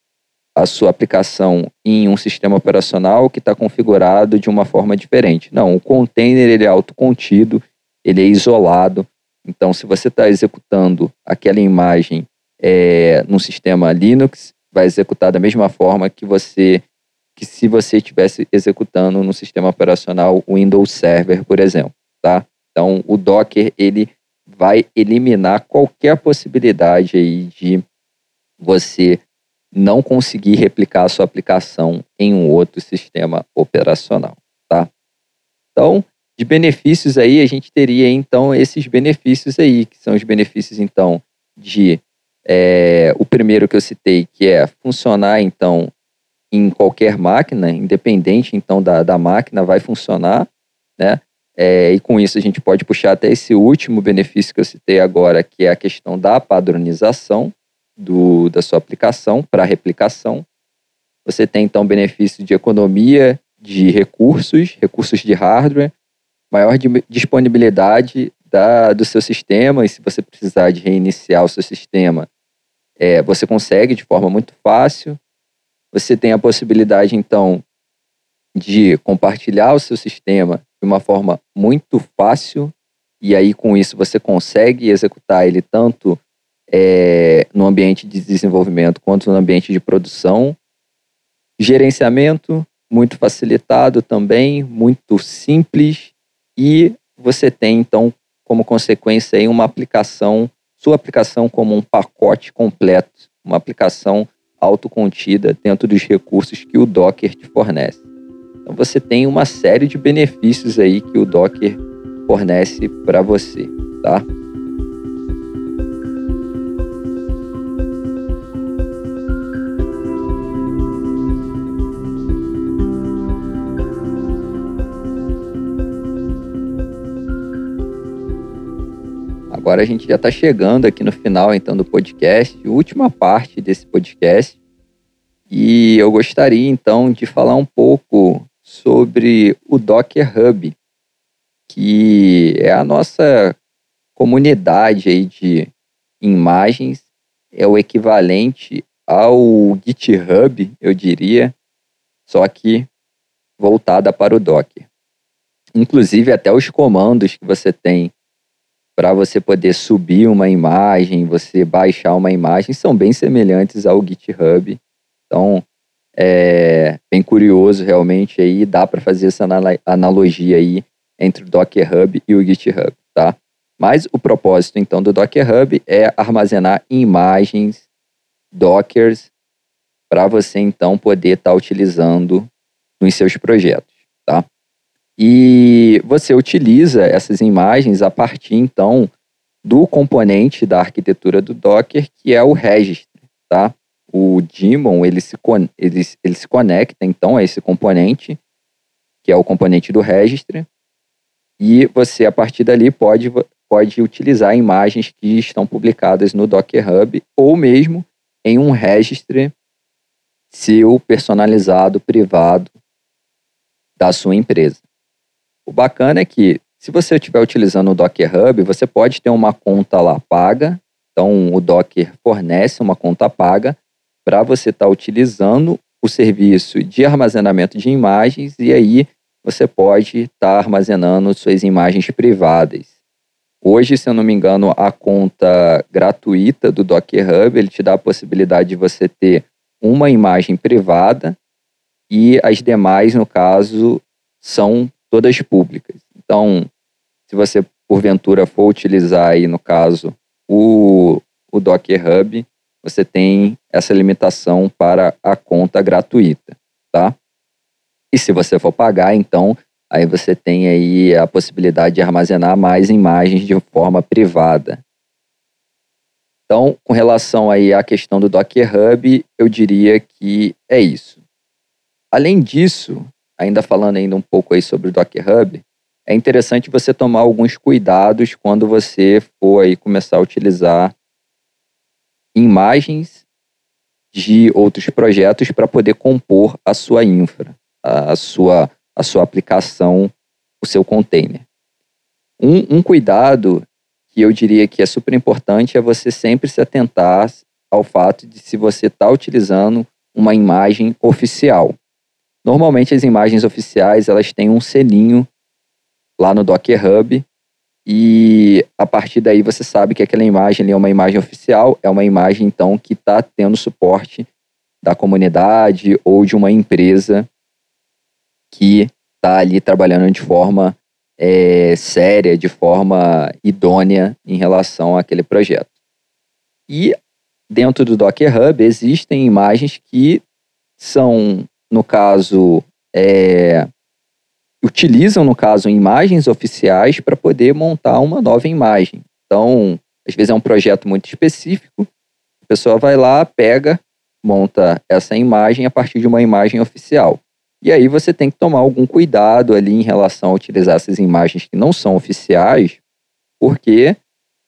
a sua aplicação em um sistema operacional que está configurado de uma forma diferente. Não, o container ele é autocontido, ele é isolado, então, se você está executando aquela imagem é, no sistema Linux, vai executar da mesma forma que você que se você estivesse executando no sistema operacional Windows Server, por exemplo, tá? Então, o Docker ele vai eliminar qualquer possibilidade aí de você não conseguir replicar a sua aplicação em um outro sistema operacional, tá? Então, de benefícios aí, a gente teria então esses benefícios aí, que são os benefícios então de é, o primeiro que eu citei, que é funcionar então em qualquer máquina, independente então da, da máquina, vai funcionar, né? É, e com isso a gente pode puxar até esse último benefício que eu citei agora, que é a questão da padronização do, da sua aplicação para replicação. Você tem então benefício de economia de recursos, recursos de hardware, maior disponibilidade da, do seu sistema e se você precisar de reiniciar o seu sistema, é, você consegue de forma muito fácil. Você tem a possibilidade, então, de compartilhar o seu sistema de uma forma muito fácil e aí com isso você consegue executar ele tanto é, no ambiente de desenvolvimento quanto no ambiente de produção. Gerenciamento muito facilitado também, muito simples e você tem então como consequência aí uma aplicação, sua aplicação como um pacote completo, uma aplicação autocontida dentro dos recursos que o Docker te fornece. Então você tem uma série de benefícios aí que o Docker fornece para você, tá? Agora a gente já está chegando aqui no final então do podcast, última parte desse podcast. E eu gostaria então de falar um pouco sobre o Docker Hub, que é a nossa comunidade aí de imagens, é o equivalente ao GitHub, eu diria, só que voltada para o Docker. Inclusive até os comandos que você tem para você poder subir uma imagem, você baixar uma imagem, são bem semelhantes ao GitHub. Então, é bem curioso realmente aí, dá para fazer essa analogia aí entre o Docker Hub e o GitHub, tá? Mas o propósito então do Docker Hub é armazenar imagens Dockers para você então poder estar tá utilizando nos seus projetos, tá? E você utiliza essas imagens a partir então do componente da arquitetura do Docker, que é o registry, tá? O daemon, ele se, ele, ele se conecta então a esse componente, que é o componente do registry, e você a partir dali pode, pode utilizar imagens que estão publicadas no Docker Hub ou mesmo em um registry seu personalizado, privado da sua empresa. O bacana é que, se você estiver utilizando o Docker Hub, você pode ter uma conta lá paga. Então, o Docker fornece uma conta paga para você estar tá utilizando o serviço de armazenamento de imagens e aí você pode estar tá armazenando suas imagens privadas. Hoje, se eu não me engano, a conta gratuita do Docker Hub, ele te dá a possibilidade de você ter uma imagem privada e as demais, no caso, são todas públicas. Então, se você porventura for utilizar aí, no caso, o, o Docker Hub, você tem essa limitação para a conta gratuita, tá? E se você for pagar, então, aí você tem aí a possibilidade de armazenar mais imagens de forma privada. Então, com relação aí à questão do Docker Hub, eu diria que é isso. Além disso, ainda falando ainda um pouco aí sobre o Docker Hub, é interessante você tomar alguns cuidados quando você for aí começar a utilizar imagens de outros projetos para poder compor a sua infra, a sua, a sua aplicação, o seu container. Um, um cuidado que eu diria que é super importante é você sempre se atentar ao fato de se você está utilizando uma imagem oficial. Normalmente as imagens oficiais elas têm um selinho lá no Docker Hub e a partir daí você sabe que aquela imagem é uma imagem oficial, é uma imagem então que está tendo suporte da comunidade ou de uma empresa que está ali trabalhando de forma é, séria, de forma idônea em relação àquele projeto. E dentro do Docker Hub existem imagens que são no caso, é, utilizam, no caso, imagens oficiais para poder montar uma nova imagem. Então, às vezes é um projeto muito específico, a pessoa vai lá, pega, monta essa imagem a partir de uma imagem oficial. E aí você tem que tomar algum cuidado ali em relação a utilizar essas imagens que não são oficiais, porque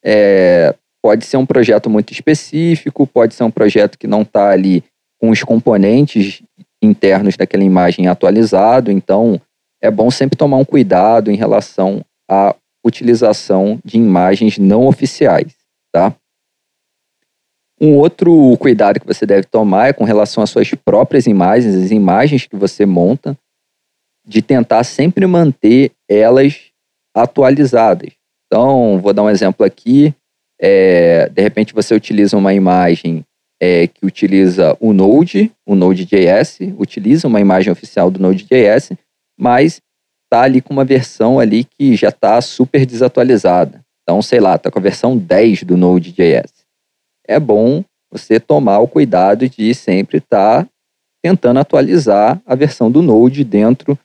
é, pode ser um projeto muito específico, pode ser um projeto que não está ali com os componentes internos daquela imagem atualizado, então é bom sempre tomar um cuidado em relação a utilização de imagens não oficiais, tá? Um outro cuidado que você deve tomar é com relação às suas próprias imagens, as imagens que você monta, de tentar sempre manter elas atualizadas. Então, vou dar um exemplo aqui. É, de repente, você utiliza uma imagem é, que utiliza o Node, o Node.js, utiliza uma imagem oficial do Node.js, mas está ali com uma versão ali que já está super desatualizada. Então, sei lá, está com a versão 10 do Node.js. É bom você tomar o cuidado de sempre estar tá tentando atualizar a versão do Node dentro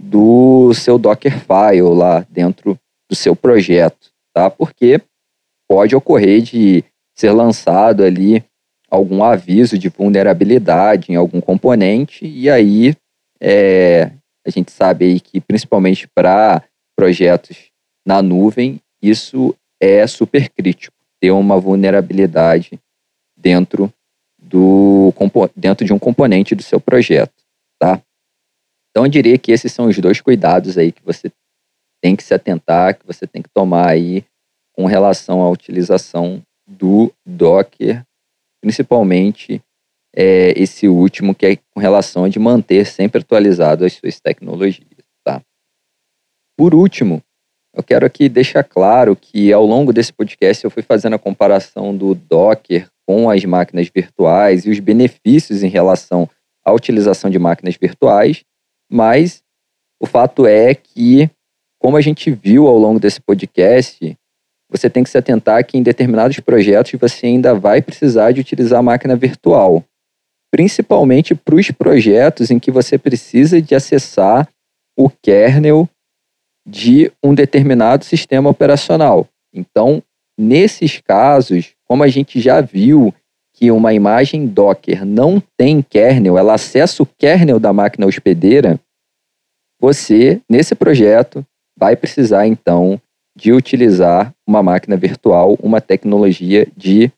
do seu Dockerfile lá dentro do seu projeto, tá? Porque pode ocorrer de ser lançado ali algum aviso de vulnerabilidade em algum componente e aí é, a gente sabe aí que principalmente para projetos na nuvem isso é super crítico ter uma vulnerabilidade dentro do dentro de um componente do seu projeto, tá? Então eu diria que esses são os dois cuidados aí que você tem que se atentar, que você tem que tomar aí com relação à utilização do Docker, principalmente é, esse último que é com relação de manter sempre atualizado as suas tecnologias, tá? Por último, eu quero aqui deixar claro que ao longo desse podcast eu fui fazendo a comparação do Docker com as máquinas virtuais e os benefícios em relação à utilização de máquinas virtuais mas o fato é que, como a gente viu ao longo desse podcast, você tem que se atentar que em determinados projetos você ainda vai precisar de utilizar a máquina virtual, principalmente para os projetos em que você precisa de acessar o kernel de um determinado sistema operacional. Então, nesses casos, como a gente já viu que uma imagem Docker não tem kernel, ela acessa o kernel da máquina hospedeira, você, nesse projeto, vai precisar então de utilizar uma máquina virtual, uma tecnologia de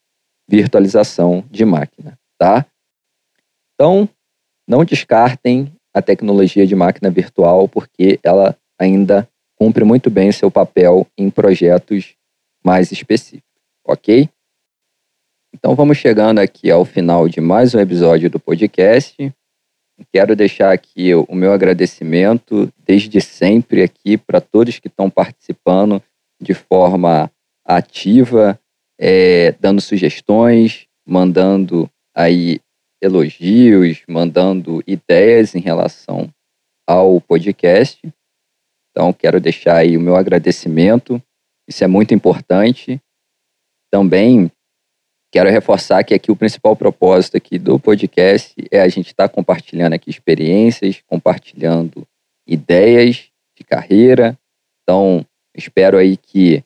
virtualização de máquina, tá? Então, não descartem a tecnologia de máquina virtual, porque ela ainda cumpre muito bem seu papel em projetos mais específicos, ok? Então vamos chegando aqui ao final de mais um episódio do podcast. Quero deixar aqui o meu agradecimento desde sempre aqui para todos que estão participando de forma ativa, é, dando sugestões, mandando aí elogios, mandando ideias em relação ao podcast. Então, quero deixar aí o meu agradecimento. Isso é muito importante. Também quero reforçar que aqui o principal propósito aqui do podcast é a gente estar tá compartilhando aqui experiências, compartilhando ideias de carreira. Então, espero aí que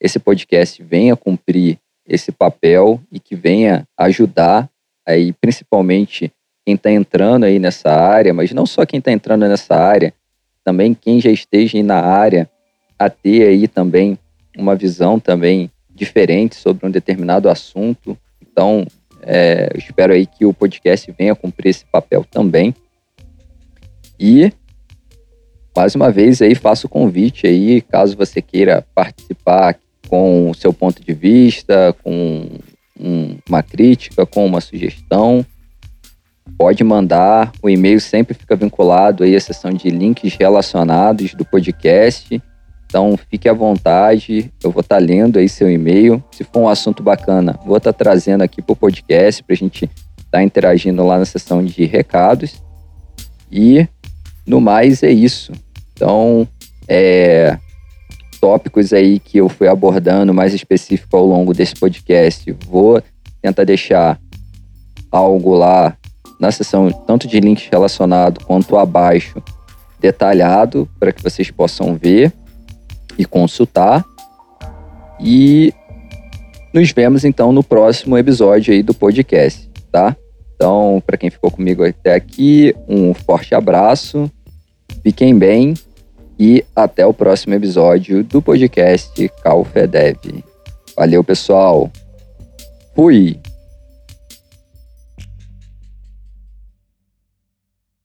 esse podcast venha cumprir esse papel e que venha ajudar aí principalmente quem está entrando aí nessa área, mas não só quem está entrando nessa área, também quem já esteja na área a ter aí também uma visão também diferente sobre um determinado assunto. Então, é, eu espero aí que o podcast venha cumprir esse papel também. E mais uma vez aí faço o convite aí, caso você queira participar com o seu ponto de vista, com um, uma crítica, com uma sugestão, pode mandar. O e-mail sempre fica vinculado aí à seção de links relacionados do podcast. Então, fique à vontade, eu vou estar tá lendo aí seu e-mail. Se for um assunto bacana, vou estar tá trazendo aqui para o podcast para a gente estar tá interagindo lá na seção de recados. E, no mais, é isso. Então, é, tópicos aí que eu fui abordando mais específico ao longo desse podcast, vou tentar deixar algo lá na seção tanto de links relacionado quanto abaixo detalhado para que vocês possam ver e consultar. E nos vemos então no próximo episódio aí do podcast, tá? Então, para quem ficou comigo até aqui, um forte abraço, fiquem bem e até o próximo episódio do podcast Calfedev. Valeu, pessoal. Fui!